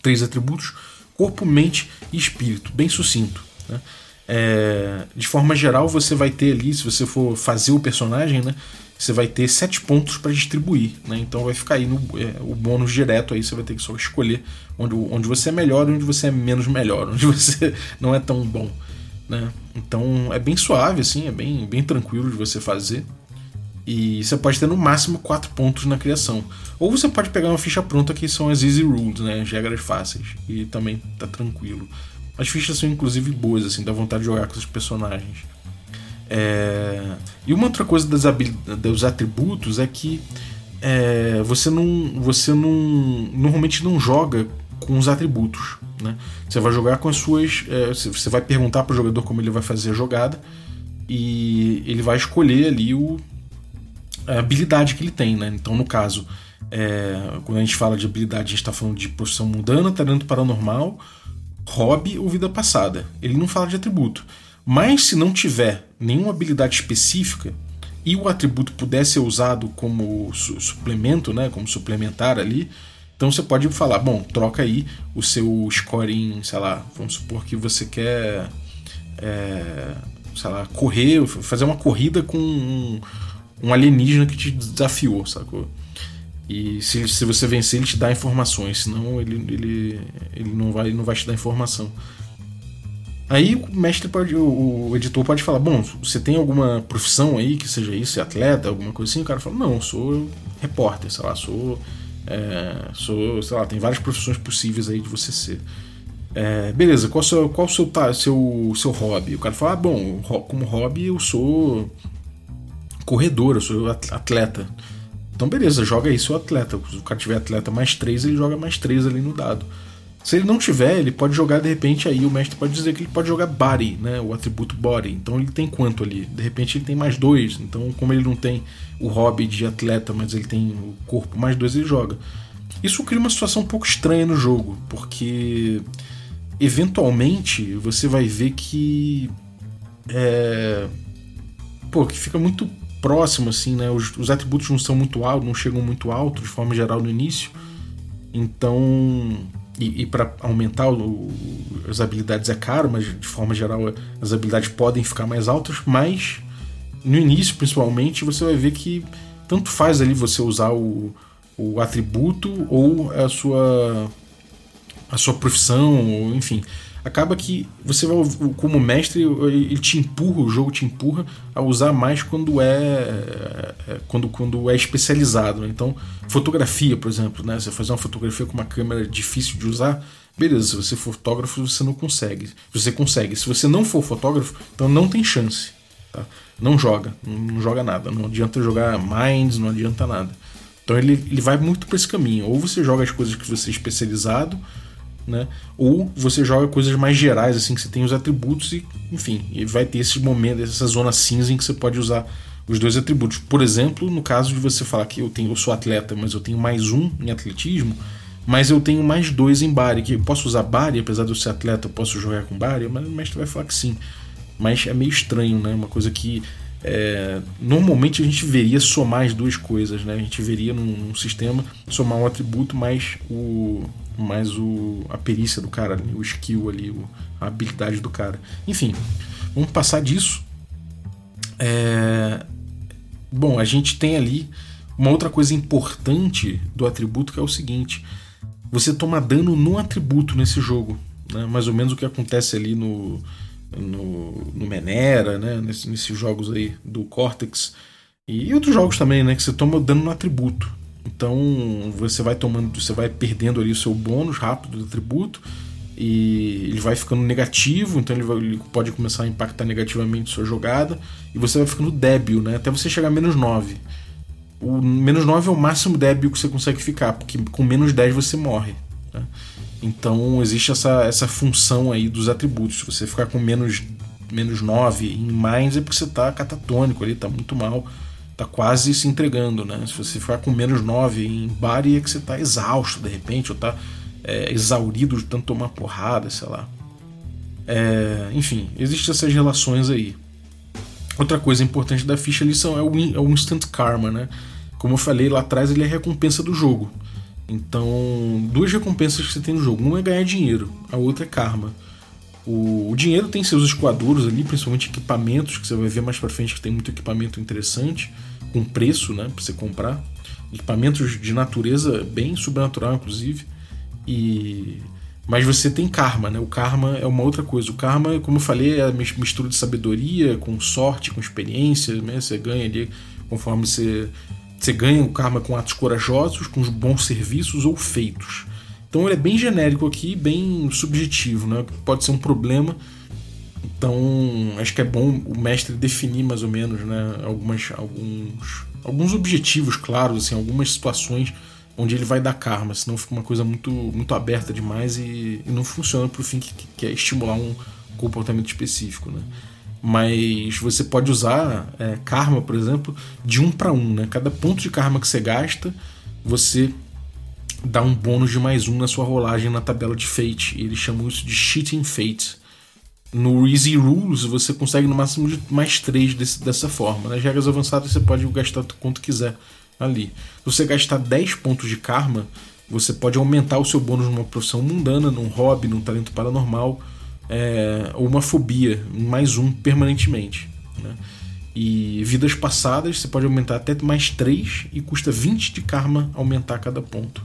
três atributos: corpo, mente e espírito, bem sucinto. Né? É, de forma geral, você vai ter ali, se você for fazer o personagem, né? Você vai ter sete pontos para distribuir, né? Então vai ficar aí no, é, o bônus direto aí, você vai ter que só escolher onde, onde você é melhor e onde você é menos melhor, [LAUGHS] onde você não é tão bom, né? Então é bem suave, assim, é bem, bem tranquilo de você fazer. E você pode ter no máximo quatro pontos na criação. Ou você pode pegar uma ficha pronta que são as easy rules, né? As regras fáceis. E também tá tranquilo. As fichas são inclusive boas, assim, dá vontade de jogar com os personagens. É... E uma outra coisa das dos atributos é que é, você não. Você não. Normalmente não joga com os atributos. Né? Você vai jogar com as suas. É, você vai perguntar para o jogador como ele vai fazer a jogada. E ele vai escolher ali o, a habilidade que ele tem. Né? Então, no caso, é, quando a gente fala de habilidade, a gente está falando de profissão mundana, talento paranormal, hobby ou vida passada. Ele não fala de atributo. Mas se não tiver nenhuma habilidade específica e o atributo puder ser usado como su suplemento, né, como suplementar ali, então você pode falar, bom, troca aí o seu score em, sei lá, vamos supor que você quer, é, sei lá, correr, fazer uma corrida com um, um alienígena que te desafiou, sacou? E se, se você vencer, ele te dá informações, senão ele, ele, ele não, vai, não vai te dar informação. Aí o mestre pode, o, o, editor pode falar: Bom, você tem alguma profissão aí que seja isso, é atleta, alguma coisa assim? O cara fala: Não, sou repórter, sei lá, sou. É, sou, sei lá, tem várias profissões possíveis aí de você ser. É, beleza, qual, seu, qual o seu, tá, seu, seu hobby? O cara fala: ah, Bom, como hobby eu sou corredor, eu sou atleta. Então, beleza, joga aí seu atleta. Se o cara tiver atleta mais 3, ele joga mais 3 ali no dado. Se ele não tiver, ele pode jogar de repente aí, o mestre pode dizer que ele pode jogar body, né? O atributo body. Então ele tem quanto ali? De repente ele tem mais dois. Então, como ele não tem o hobby de atleta, mas ele tem o corpo mais dois, ele joga. Isso cria uma situação um pouco estranha no jogo, porque eventualmente você vai ver que. É, pô, que fica muito próximo, assim, né? Os, os atributos não são muito altos, não chegam muito alto de forma geral no início. Então e, e para aumentar o, as habilidades é caro, mas de forma geral as habilidades podem ficar mais altas, mas no início principalmente você vai ver que tanto faz ali você usar o, o atributo ou a sua a sua profissão, ou, enfim acaba que você vai, como mestre, ele te empurra, o jogo te empurra a usar mais quando é, é quando, quando é especializado. Né? Então, fotografia, por exemplo, né? Você fazer uma fotografia com uma câmera difícil de usar, beleza, se você for fotógrafo, você não consegue. Você consegue. Se você não for fotógrafo, então não tem chance. Tá? Não joga, não joga nada. Não adianta jogar Minds, não adianta nada. Então ele, ele vai muito para esse caminho. Ou você joga as coisas que você é especializado, né? Ou você joga coisas mais gerais, assim, que você tem os atributos e, enfim, e vai ter esse momento, essa zona cinza em que você pode usar os dois atributos. Por exemplo, no caso de você falar que eu tenho, eu sou atleta, mas eu tenho mais um em atletismo, Mas eu tenho mais dois em Bari, que eu posso usar Bari, apesar de eu ser atleta, eu posso jogar com Bari, mas o mestre vai falar que sim. Mas é meio estranho, né? Uma coisa que é, normalmente a gente veria somar as duas coisas, né? A gente veria num, num sistema somar um atributo mais o mais o, a perícia do cara, o skill ali, o, a habilidade do cara. Enfim, vamos passar disso. É, bom, a gente tem ali uma outra coisa importante do atributo que é o seguinte: você toma dano no atributo nesse jogo, né? mais ou menos o que acontece ali no no, no Menera, né? Nesse, nesses jogos aí do Cortex e outros jogos também, né? Que você toma dano no atributo. Então você vai tomando, você vai perdendo ali o seu bônus rápido do atributo e ele vai ficando negativo, então ele, vai, ele pode começar a impactar negativamente sua jogada e você vai ficando débil, né? Até você chegar a menos 9. O menos 9 é o máximo débil que você consegue ficar, porque com menos 10 você morre. Né? Então existe essa, essa função aí dos atributos. Se você ficar com menos, menos 9 em Minds é porque você está catatônico ali, está muito mal, está quase se entregando. Né? Se você ficar com menos 9 em Bari é que você está exausto de repente, ou está é, exaurido de tanto tomar porrada, sei lá. É, enfim, existem essas relações aí. Outra coisa importante da ficha ali são, é, o, é o Instant Karma, né? Como eu falei lá atrás, ele é a recompensa do jogo. Então, duas recompensas que você tem no jogo. Uma é ganhar dinheiro, a outra é karma. O, o dinheiro tem seus esquadouros ali, principalmente equipamentos, que você vai ver mais pra frente que tem muito equipamento interessante, com preço, né, pra você comprar. Equipamentos de natureza bem sobrenatural, inclusive. E mas você tem karma, né? O karma é uma outra coisa. O karma, como eu falei, é a mistura de sabedoria com sorte, com experiência, né? Você ganha ali conforme você você ganha o karma com atos corajosos, com bons serviços ou feitos. Então ele é bem genérico aqui, bem subjetivo, né? Pode ser um problema. Então acho que é bom o mestre definir mais ou menos, né? Algumas, alguns, alguns objetivos claros, assim, algumas situações onde ele vai dar karma, senão fica uma coisa muito, muito aberta demais e, e não funciona para o fim que, que é estimular um comportamento específico, né? Mas você pode usar é, karma, por exemplo, de um para um. Né? Cada ponto de karma que você gasta, você dá um bônus de mais um na sua rolagem na tabela de Fate. Eles chamam isso de Cheating Fate. No Easy Rules você consegue no máximo de mais três dessa forma. Nas regras avançadas você pode gastar quanto quiser ali. Se você gastar 10 pontos de karma, você pode aumentar o seu bônus numa profissão mundana, num hobby, num talento paranormal é, uma fobia, mais um permanentemente. Né? E vidas passadas você pode aumentar até mais 3 e custa 20 de karma aumentar cada ponto.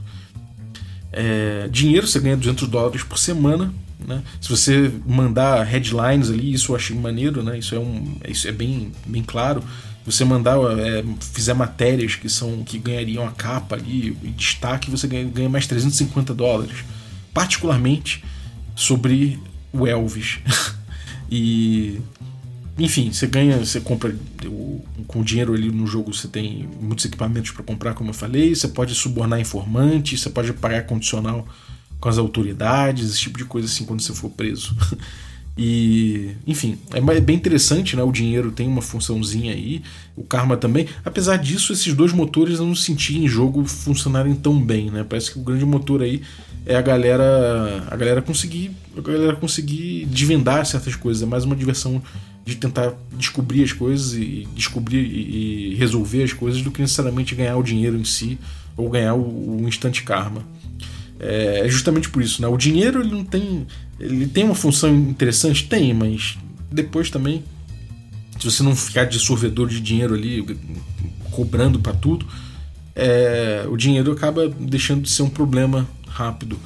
É, dinheiro você ganha 200 dólares por semana. Né? Se você mandar headlines ali, isso eu achei maneiro, né? isso, é, um, isso é bem, bem claro. Você mandar, é, fizer matérias que são que ganhariam a capa ali, e destaque, você ganha, ganha mais 350 dólares. Particularmente sobre o Elvis. [LAUGHS] e. Enfim, você ganha, você compra com o dinheiro ali no jogo, você tem muitos equipamentos para comprar, como eu falei. Você pode subornar informantes, você pode pagar condicional com as autoridades, esse tipo de coisa assim quando você for preso. [LAUGHS] E, enfim, é bem interessante, né? O dinheiro tem uma funçãozinha aí, o karma também. Apesar disso, esses dois motores eu não senti em jogo funcionarem tão bem, né? Parece que o grande motor aí é a galera a galera conseguir a galera conseguir desvendar certas coisas é mais uma diversão de tentar descobrir as coisas e descobrir e resolver as coisas do que necessariamente ganhar o dinheiro em si ou ganhar o, o instante karma é, é justamente por isso né o dinheiro ele não tem ele tem uma função interessante tem mas depois também se você não ficar de sorvedor de dinheiro ali cobrando para tudo é, o dinheiro acaba deixando de ser um problema rápido.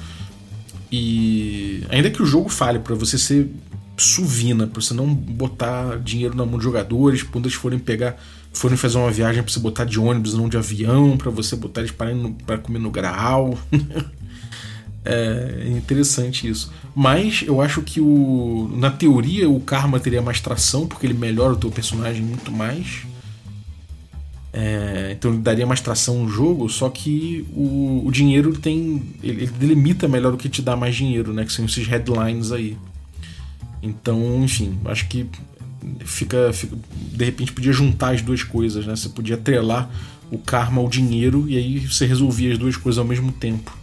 E ainda que o jogo fale para você ser suvina, para você não botar dinheiro na mão de jogadores, quando eles forem pegar, forem fazer uma viagem para você botar de ônibus, não de avião, para você botar eles para comer no grau. [LAUGHS] é interessante isso. Mas eu acho que o, na teoria o karma teria mais tração, porque ele melhora o teu personagem muito mais. É, então ele daria mais tração no jogo, só que o, o dinheiro tem. Ele, ele, delimita melhor o que te dá mais dinheiro, né? Que são esses headlines aí. Então, enfim, acho que fica, fica, De repente podia juntar as duas coisas, né? Você podia atrelar o karma ao dinheiro e aí você resolvia as duas coisas ao mesmo tempo.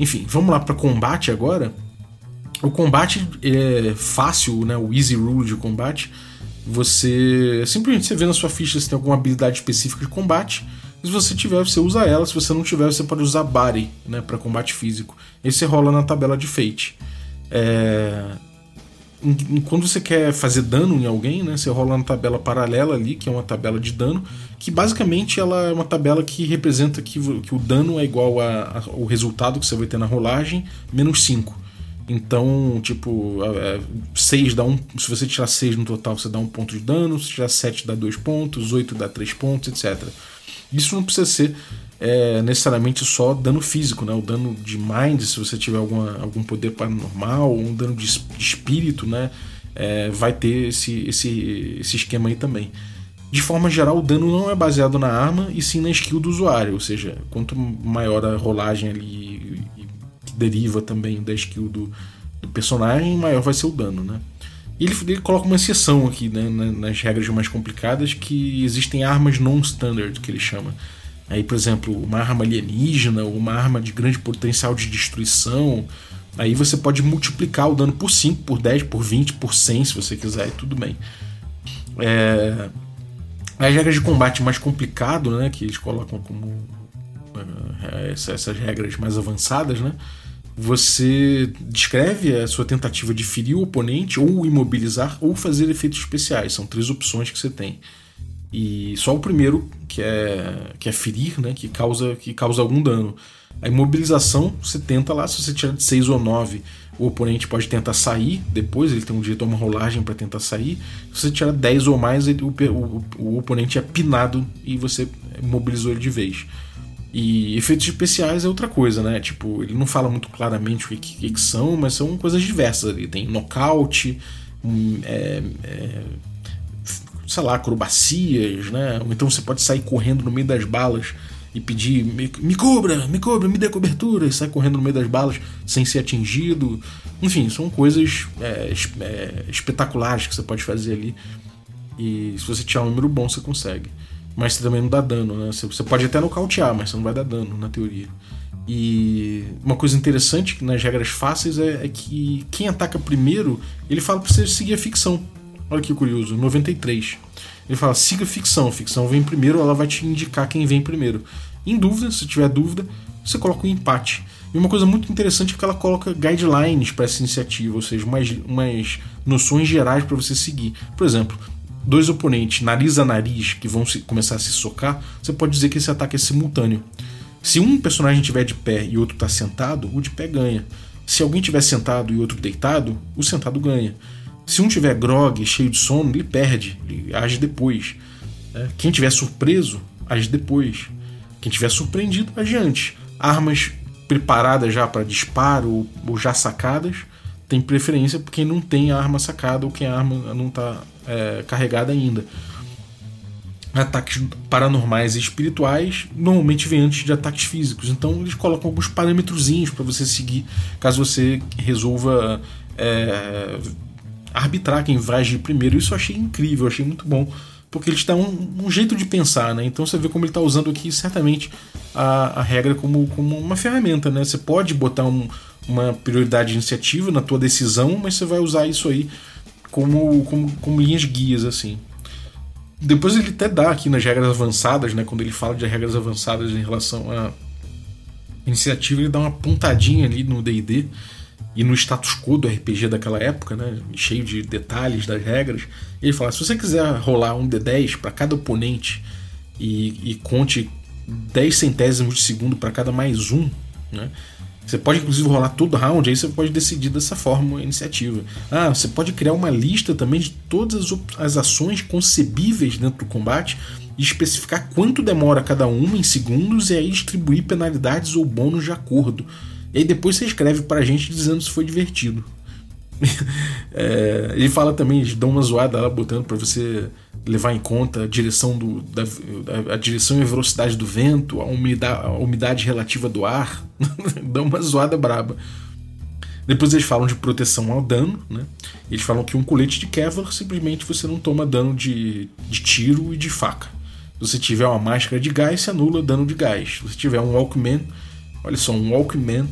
Enfim, vamos lá para combate agora. O combate é fácil, né? O easy rule de combate. Você simplesmente você vê na sua ficha se tem alguma habilidade específica de combate. Se você tiver, você usa ela. Se você não tiver, você pode usar Body, né, para combate físico. Esse rola na tabela de Fate. É... Quando você quer fazer dano em alguém, né, você rola na tabela paralela ali, que é uma tabela de dano, que basicamente ela é uma tabela que representa que, que o dano é igual ao resultado que você vai ter na rolagem, menos 5. Então, tipo, 6 dá um. Se você tirar 6 no total, você dá um ponto de dano. Se tirar 7 dá 2 pontos, 8 dá 3 pontos, etc. Isso não precisa ser é, necessariamente só dano físico, né? O dano de mind, se você tiver alguma, algum poder paranormal, um dano de espírito, né? É, vai ter esse, esse, esse esquema aí também. De forma geral, o dano não é baseado na arma e sim na skill do usuário, ou seja, quanto maior a rolagem ali que deriva também da skill do, do personagem, maior vai ser o dano, né? E ele, ele coloca uma exceção aqui né, nas regras mais complicadas que existem armas non-standard, que ele chama. Aí, por exemplo, uma arma alienígena ou uma arma de grande potencial de destruição. Aí você pode multiplicar o dano por 5, por 10, por 20, por 100, se você quiser, e tudo bem. É... As regras de combate mais complicado, né, que eles colocam como é, essas regras mais avançadas, né, você descreve a sua tentativa de ferir o oponente, ou imobilizar, ou fazer efeitos especiais. São três opções que você tem. E só o primeiro, que é, que é ferir, né, que, causa, que causa algum dano. A imobilização, você tenta lá, se você tirar de 6 ou 9, o oponente pode tentar sair, depois ele tem um direito a uma rolagem para tentar sair. Se você tirar 10 ou mais, ele, o, o, o oponente é pinado e você imobilizou ele de vez. E efeitos especiais é outra coisa, né? Tipo, ele não fala muito claramente o que, que, que são, mas são coisas diversas ali. Tem nocaute, um, é, é, sei lá, acrobacias, né? Ou então você pode sair correndo no meio das balas e pedir me, me cubra, me cubra, me dê cobertura e sai correndo no meio das balas sem ser atingido. Enfim, são coisas é, é, espetaculares que você pode fazer ali. E se você tirar um número bom, você consegue mas você também não dá dano, né? Você pode até nocautear, mas você não vai dar dano, na teoria. E uma coisa interessante nas regras fáceis é, é que quem ataca primeiro, ele fala pra você seguir a ficção. Olha que curioso, 93. Ele fala, siga ficção, ficção vem primeiro, ela vai te indicar quem vem primeiro. Em dúvida, se tiver dúvida, você coloca um empate. E uma coisa muito interessante é que ela coloca guidelines para essa iniciativa, ou seja, umas, umas noções gerais para você seguir. Por exemplo, dois oponentes nariz a nariz que vão se, começar a se socar, você pode dizer que esse ataque é simultâneo. Se um personagem estiver de pé e outro está sentado, o de pé ganha. Se alguém estiver sentado e outro deitado, o sentado ganha. Se um tiver grog, cheio de sono, ele perde, ele age depois. É, quem tiver surpreso, age depois. Quem tiver surpreendido, age antes. Armas preparadas já para disparo ou já sacadas, tem preferência por quem não tem a arma sacada ou quem a arma não está é, carregada ainda. Ataques paranormais e espirituais normalmente vêm antes de ataques físicos, então eles colocam alguns parâmetrozinhos para você seguir caso você resolva é, arbitrar quem vai agir primeiro. Isso eu achei incrível, eu achei muito bom, porque eles dão um, um jeito de pensar, né? Então você vê como ele está usando aqui certamente a, a regra como, como uma ferramenta, né? Você pode botar um, uma prioridade de iniciativa na tua decisão, mas você vai usar isso aí como, como, como linhas guias, assim. Depois ele até dá aqui nas regras avançadas, né? Quando ele fala de regras avançadas em relação à iniciativa, ele dá uma pontadinha ali no D&D e no status quo do RPG daquela época, né? Cheio de detalhes das regras. Ele fala: se você quiser rolar um D10 para cada oponente e, e conte 10 centésimos de segundo para cada mais um, né? Você pode inclusive rolar todo round, aí você pode decidir dessa forma a iniciativa. Ah, você pode criar uma lista também de todas as ações concebíveis dentro do combate e especificar quanto demora cada uma em segundos e aí distribuir penalidades ou bônus de acordo. E aí depois você escreve pra gente dizendo se foi divertido. [LAUGHS] é, ele fala também, eles dão uma zoada lá botando para você levar em conta a direção, do, da, a direção e a velocidade do vento, a umidade, a umidade relativa do ar. [LAUGHS] dão uma zoada braba. Depois eles falam de proteção ao dano, né? Eles falam que um colete de Kevlar simplesmente você não toma dano de, de tiro e de faca. Se você tiver uma máscara de gás, se anula dano de gás. Se você tiver um Walkman, olha só, um Walkman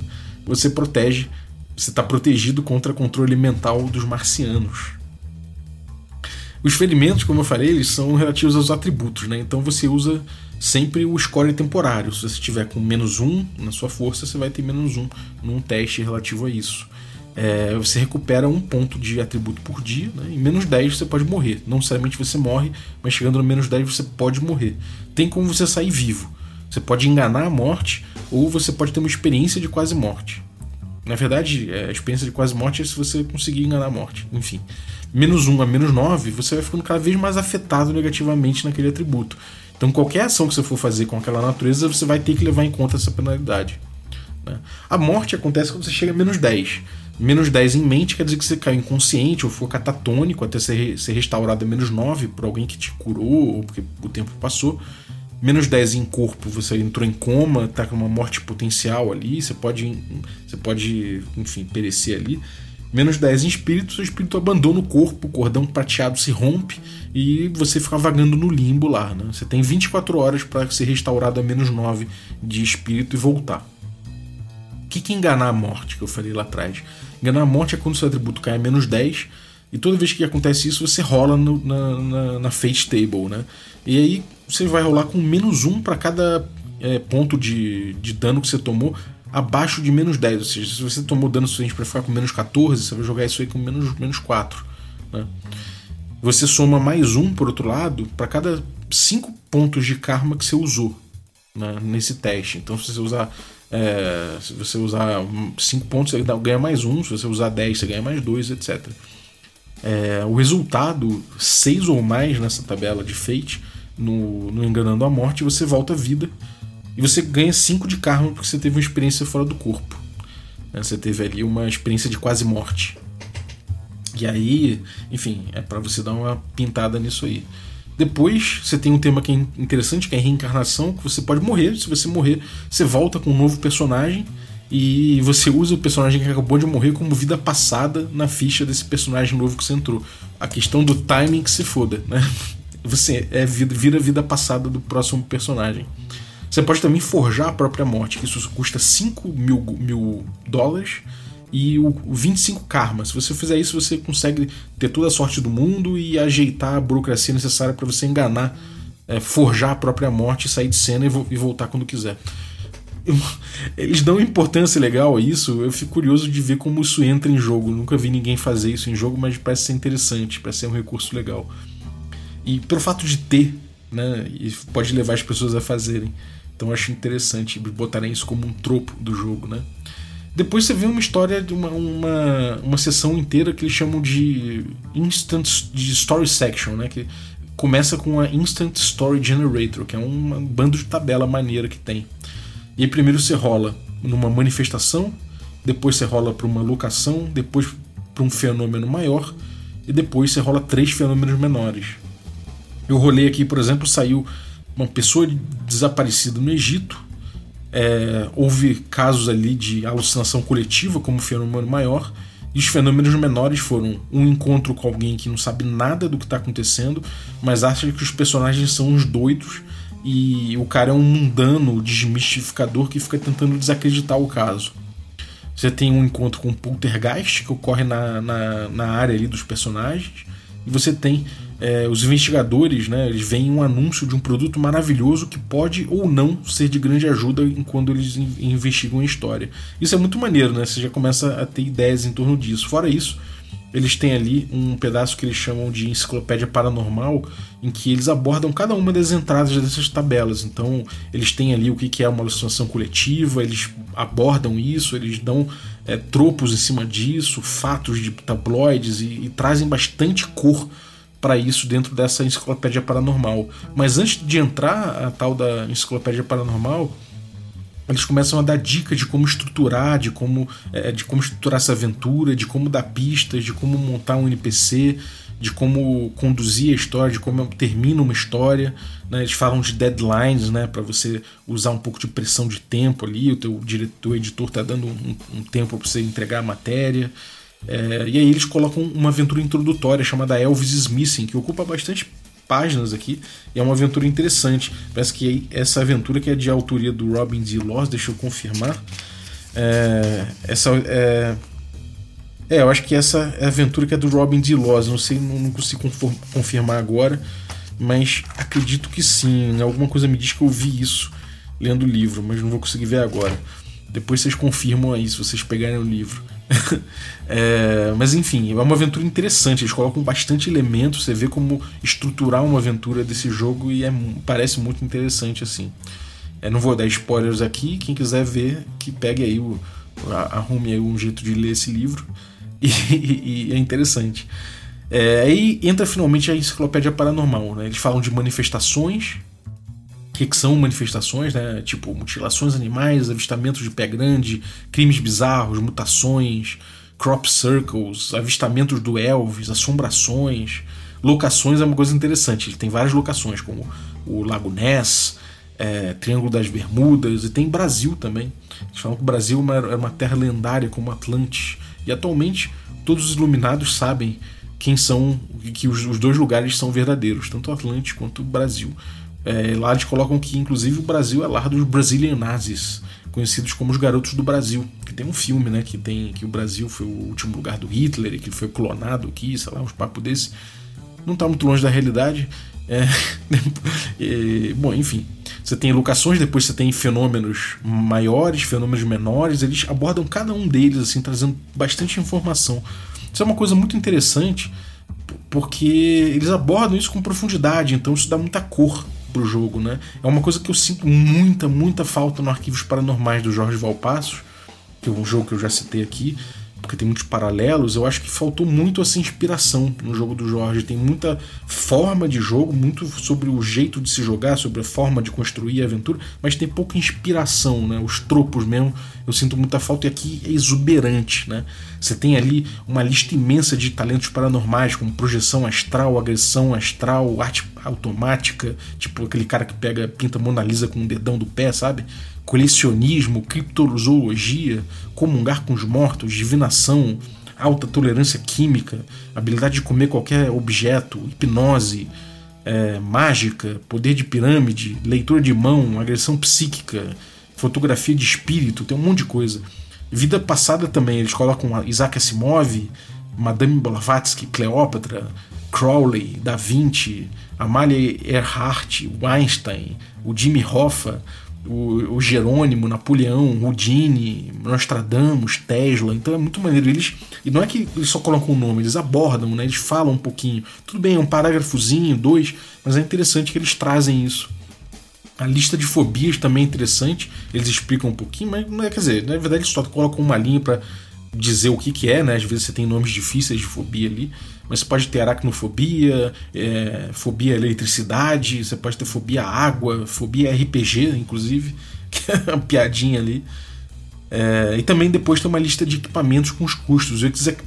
você protege, você está protegido contra controle mental dos marcianos. Os ferimentos, como eu falei, eles são relativos aos atributos, né? Então você usa sempre o score temporário. Se você tiver com menos um na sua força, você vai ter menos um num teste relativo a isso. É, você recupera um ponto de atributo por dia, né? em menos 10 você pode morrer. Não necessariamente você morre, mas chegando no menos 10 você pode morrer. Tem como você sair vivo. Você pode enganar a morte, ou você pode ter uma experiência de quase morte. Na verdade, é, a experiência de quase morte é se você conseguir enganar a morte. Enfim, menos 1 a menos 9, você vai ficando cada vez mais afetado negativamente naquele atributo. Então, qualquer ação que você for fazer com aquela natureza, você vai ter que levar em conta essa penalidade. Né? A morte acontece quando você chega a menos 10. Menos 10 em mente quer dizer que você caiu inconsciente ou ficou catatônico até ser, ser restaurado a menos 9 por alguém que te curou ou porque o tempo passou. Menos 10 em corpo, você entrou em coma, tá com uma morte potencial ali, você pode, você pode enfim, perecer ali. Menos 10 em espírito, seu espírito abandona o corpo, o cordão prateado se rompe e você fica vagando no limbo lá. Né? Você tem 24 horas para ser restaurado a menos 9 de espírito e voltar. O que, que é enganar a morte que eu falei lá atrás? Enganar a morte é quando seu atributo cai a menos 10 e toda vez que acontece isso você rola no, na, na, na, Fate Table. Né? E aí você vai rolar com menos 1 para cada é, ponto de, de dano que você tomou abaixo de menos 10. Ou seja, se você tomou dano suficiente para ficar com menos 14, você vai jogar isso aí com menos, menos 4. Né? Você soma mais um, por outro lado, para cada 5 pontos de karma que você usou né, nesse teste. Então, se você usar. É, se você usar 5 pontos, você ganha mais um. Se você usar 10, você ganha mais 2, etc. É, o resultado, 6 ou mais nessa tabela de Fate, no, no Enganando a Morte, você volta à vida e você ganha 5 de karma porque você teve uma experiência fora do corpo. Né? Você teve ali uma experiência de quase morte. E aí, enfim, é para você dar uma pintada nisso aí. Depois você tem um tema que é interessante, que é a reencarnação, que você pode morrer. Se você morrer, você volta com um novo personagem e você usa o personagem que acabou de morrer como vida passada na ficha desse personagem novo que você entrou. A questão do timing que se foda, né? [LAUGHS] Você é vida, vira vida passada do próximo personagem. Você pode também forjar a própria morte, que isso custa 5 mil, mil dólares e o, o 25 karma. Se você fizer isso, você consegue ter toda a sorte do mundo e ajeitar a burocracia necessária para você enganar, é, forjar a própria morte, sair de cena e, vo e voltar quando quiser. [LAUGHS] Eles dão importância legal a isso. Eu fico curioso de ver como isso entra em jogo. Nunca vi ninguém fazer isso em jogo, mas parece ser interessante, parece ser um recurso legal. E pelo fato de ter, né, pode levar as pessoas a fazerem. Então eu acho interessante botarem isso como um tropo do jogo, né? Depois você vê uma história de uma, uma, uma sessão inteira que eles chamam de Instant de Story Section, né? Que começa com a Instant Story Generator, que é um bando de tabela maneira que tem. E aí primeiro você rola numa manifestação, depois você rola para uma locação, depois para um fenômeno maior, e depois você rola três fenômenos menores. Eu rolei aqui, por exemplo, saiu uma pessoa desaparecida no Egito. É, houve casos ali de alucinação coletiva como fenômeno maior. E os fenômenos menores foram um encontro com alguém que não sabe nada do que está acontecendo, mas acha que os personagens são uns doidos e o cara é um mundano desmistificador que fica tentando desacreditar o caso. Você tem um encontro com um poltergeist que ocorre na, na, na área ali dos personagens, e você tem é, os investigadores, né, eles veem um anúncio de um produto maravilhoso que pode ou não ser de grande ajuda enquanto eles in investigam a história. Isso é muito maneiro, né? Você já começa a ter ideias em torno disso. Fora isso, eles têm ali um pedaço que eles chamam de enciclopédia paranormal, em que eles abordam cada uma das entradas dessas tabelas. Então, eles têm ali o que é uma alucinação coletiva, eles abordam isso, eles dão é, tropos em cima disso, fatos de tabloides e, e trazem bastante cor para isso dentro dessa enciclopédia paranormal. Mas antes de entrar a tal da enciclopédia paranormal, eles começam a dar dicas de como estruturar, de como, é, de como estruturar essa aventura, de como dar pistas, de como montar um NPC, de como conduzir a história, de como termina uma história. Né? Eles falam de deadlines, né? para você usar um pouco de pressão de tempo ali. O teu diretor, o editor está dando um, um tempo para você entregar a matéria. É, e aí eles colocam uma aventura introdutória chamada Elvis is Missing, que ocupa bastante páginas aqui, e é uma aventura interessante. Parece que essa aventura que é de autoria do Robin D. Laws, deixa eu confirmar. É, essa é, é, eu acho que essa é a aventura que é do Robin D. Laws. Não sei, não, não consigo confirmar agora, mas acredito que sim. Alguma coisa me diz que eu vi isso lendo o livro, mas não vou conseguir ver agora. Depois vocês confirmam aí se vocês pegarem o livro. [LAUGHS] é, mas enfim, é uma aventura interessante. Eles colocam bastante elementos. Você vê como estruturar uma aventura desse jogo e é, parece muito interessante assim. É, não vou dar spoilers aqui. Quem quiser ver, que pegue aí o, arrume aí um jeito de ler esse livro. [LAUGHS] E, e, e é interessante. É, aí entra finalmente a enciclopédia paranormal. Né? Eles falam de manifestações que, são manifestações, né? Tipo mutilações animais, avistamentos de pé grande, crimes bizarros, mutações, crop circles, avistamentos do Elvis, assombrações. Locações é uma coisa interessante. Ele tem várias locações, como o Lago Ness, é, Triângulo das Bermudas, e tem Brasil também. Eles falam que o Brasil é uma terra lendária como Atlantis. E atualmente todos os iluminados sabem quem são, que os, os dois lugares são verdadeiros, tanto Atlantis quanto o Brasil. É, lá eles colocam que, inclusive, o Brasil é lar dos Brazilian Nazis, conhecidos como os Garotos do Brasil. Que tem um filme, né? Que tem que o Brasil foi o último lugar do Hitler e que foi clonado aqui, sei lá, uns papos desse. Não está muito longe da realidade. É, [LAUGHS] é, bom, enfim. Você tem locações, depois você tem fenômenos maiores, fenômenos menores. Eles abordam cada um deles, assim, trazendo bastante informação. Isso é uma coisa muito interessante, porque eles abordam isso com profundidade, então isso dá muita cor pro jogo, né? É uma coisa que eu sinto muita, muita falta no Arquivos Paranormais do Jorge Valpassos, que é um jogo que eu já citei aqui, porque tem muitos paralelos, eu acho que faltou muito essa inspiração no jogo do Jorge. Tem muita forma de jogo, muito sobre o jeito de se jogar, sobre a forma de construir a aventura, mas tem pouca inspiração, né? Os tropos mesmo, eu sinto muita falta e aqui é exuberante, né? Você tem ali uma lista imensa de talentos paranormais, como projeção astral, agressão astral, arte automática, tipo aquele cara que pega, pinta Mona Lisa com o dedão do pé, sabe? Colecionismo, criptozoologia, comungar com os mortos, divinação, alta tolerância química, habilidade de comer qualquer objeto, hipnose, é, mágica, poder de pirâmide, leitura de mão, agressão psíquica, fotografia de espírito, tem um monte de coisa. Vida passada também, eles colocam Isaac Asimov, Madame Blavatsky, Cleópatra, Crowley, Da Vinci, Amalia Earhart, Einstein, o Jimmy Hoffa, o, o Jerônimo, Napoleão, Houdini, Nostradamus, Tesla. Então é muito maneiro. Eles, e não é que eles só colocam o nome, eles abordam, né? eles falam um pouquinho. Tudo bem, é um parágrafozinho, dois, mas é interessante que eles trazem isso. A lista de fobias também é interessante, eles explicam um pouquinho, mas não é, quer dizer, na verdade eles só colocam uma linha para dizer o que, que é, né? Às vezes você tem nomes difíceis de fobia ali, mas você pode ter aracnofobia, é, fobia à eletricidade, você pode ter fobia à água, fobia RPG, inclusive, [LAUGHS] que é uma piadinha ali. É, e também depois tem uma lista de equipamentos com os custos.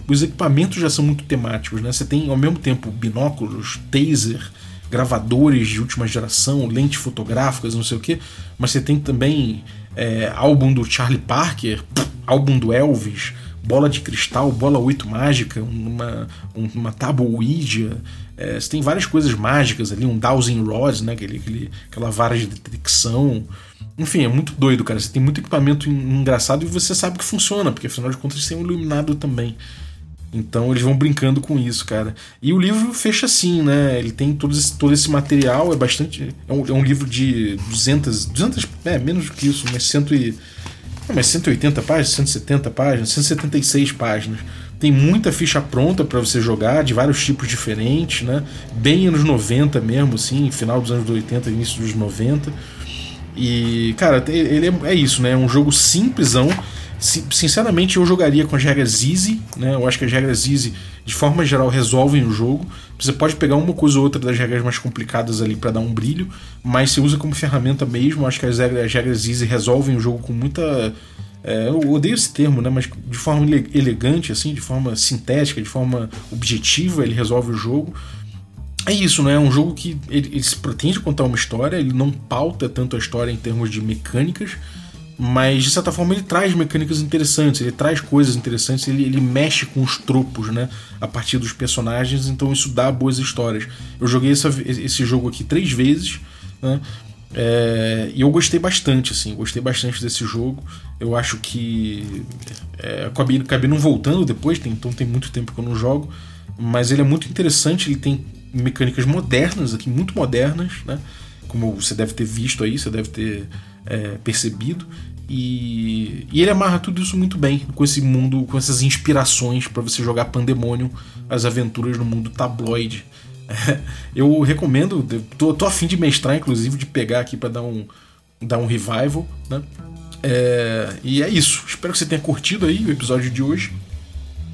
Os equipamentos já são muito temáticos, né? Você tem ao mesmo tempo binóculos, taser, gravadores de última geração, lentes fotográficas, não sei o que, mas você tem também é, álbum do Charlie Parker, álbum do Elvis, bola de cristal, bola 8 mágica, uma, uma tábua. É, você tem várias coisas mágicas ali, um Dowsing Rod, né, aquele, aquele, aquela vara de detecção. Enfim, é muito doido, cara. Você tem muito equipamento engraçado e você sabe que funciona, porque afinal de contas você tem um iluminado também. Então eles vão brincando com isso, cara. E o livro fecha assim, né? Ele tem todo esse, todo esse material, é bastante. É um, é um livro de 200, 200. É, menos do que isso, mas 100 e mas 180 páginas, 170 páginas, 176 páginas. Tem muita ficha pronta para você jogar, de vários tipos diferentes, né? Bem anos 90 mesmo, assim, final dos anos 80, início dos 90. E, cara, ele é, é isso, né? É um jogo simplesão. Sinceramente, eu jogaria com as regras easy, né? Eu acho que as regras easy, de forma geral, resolvem o jogo. Você pode pegar uma coisa ou outra das regras mais complicadas ali para dar um brilho, mas você usa como ferramenta mesmo. Acho que as regras, as regras easy resolvem o jogo com muita. É, eu odeio esse termo, né? Mas de forma elegante, assim, de forma sintética, de forma objetiva, ele resolve o jogo. É isso, né? É um jogo que ele, ele se pretende contar uma história, ele não pauta tanto a história em termos de mecânicas, mas de certa forma ele traz mecânicas interessantes, ele traz coisas interessantes, ele, ele mexe com os tropos, né? A partir dos personagens, então isso dá boas histórias. Eu joguei essa, esse jogo aqui três vezes, né? É, e eu gostei bastante, assim, gostei bastante desse jogo. Eu acho que. É, acabei, acabei não voltando depois, tem, então tem muito tempo que eu não jogo. Mas ele é muito interessante, ele tem mecânicas modernas aqui, muito modernas, né? Como você deve ter visto aí, você deve ter é, percebido. E, e, ele amarra tudo isso muito bem com esse mundo, com essas inspirações para você jogar Pandemonium, as aventuras no mundo tabloide. [LAUGHS] eu recomendo, tô, tô afim de mestrar, inclusive, de pegar aqui para dar um, dar um revival, né? É, e é isso. Espero que você tenha curtido aí o episódio de hoje.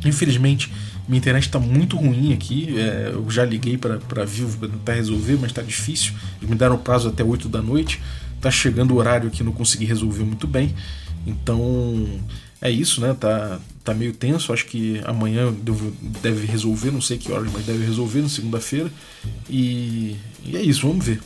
Infelizmente, minha internet está muito ruim aqui. É, eu já liguei para Vivo para tentar resolver, mas está difícil. Eles me deram prazo até 8 da noite tá chegando o horário que não consegui resolver muito bem. Então é isso, né? Tá, tá meio tenso. Acho que amanhã deve resolver, não sei que horas, mas deve resolver na segunda-feira. E, e é isso, vamos ver.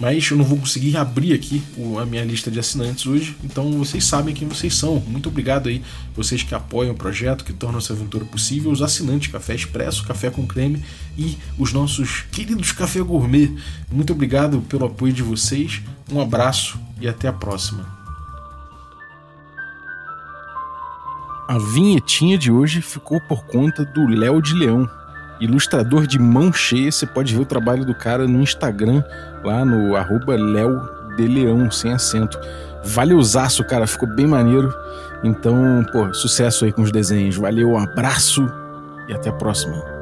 Mas eu não vou conseguir abrir aqui a minha lista de assinantes hoje, então vocês sabem quem vocês são. Muito obrigado aí, vocês que apoiam o projeto, que tornam essa aventura possível, os assinantes Café Expresso, Café com Creme e os nossos queridos Café Gourmet. Muito obrigado pelo apoio de vocês, um abraço e até a próxima. A vinhetinha de hoje ficou por conta do Léo de Leão ilustrador de mão cheia. Você pode ver o trabalho do cara no Instagram, lá no arroba Léo de Leão, sem acento. Valeuzaço, cara, ficou bem maneiro. Então, pô, sucesso aí com os desenhos. Valeu, um abraço e até a próxima.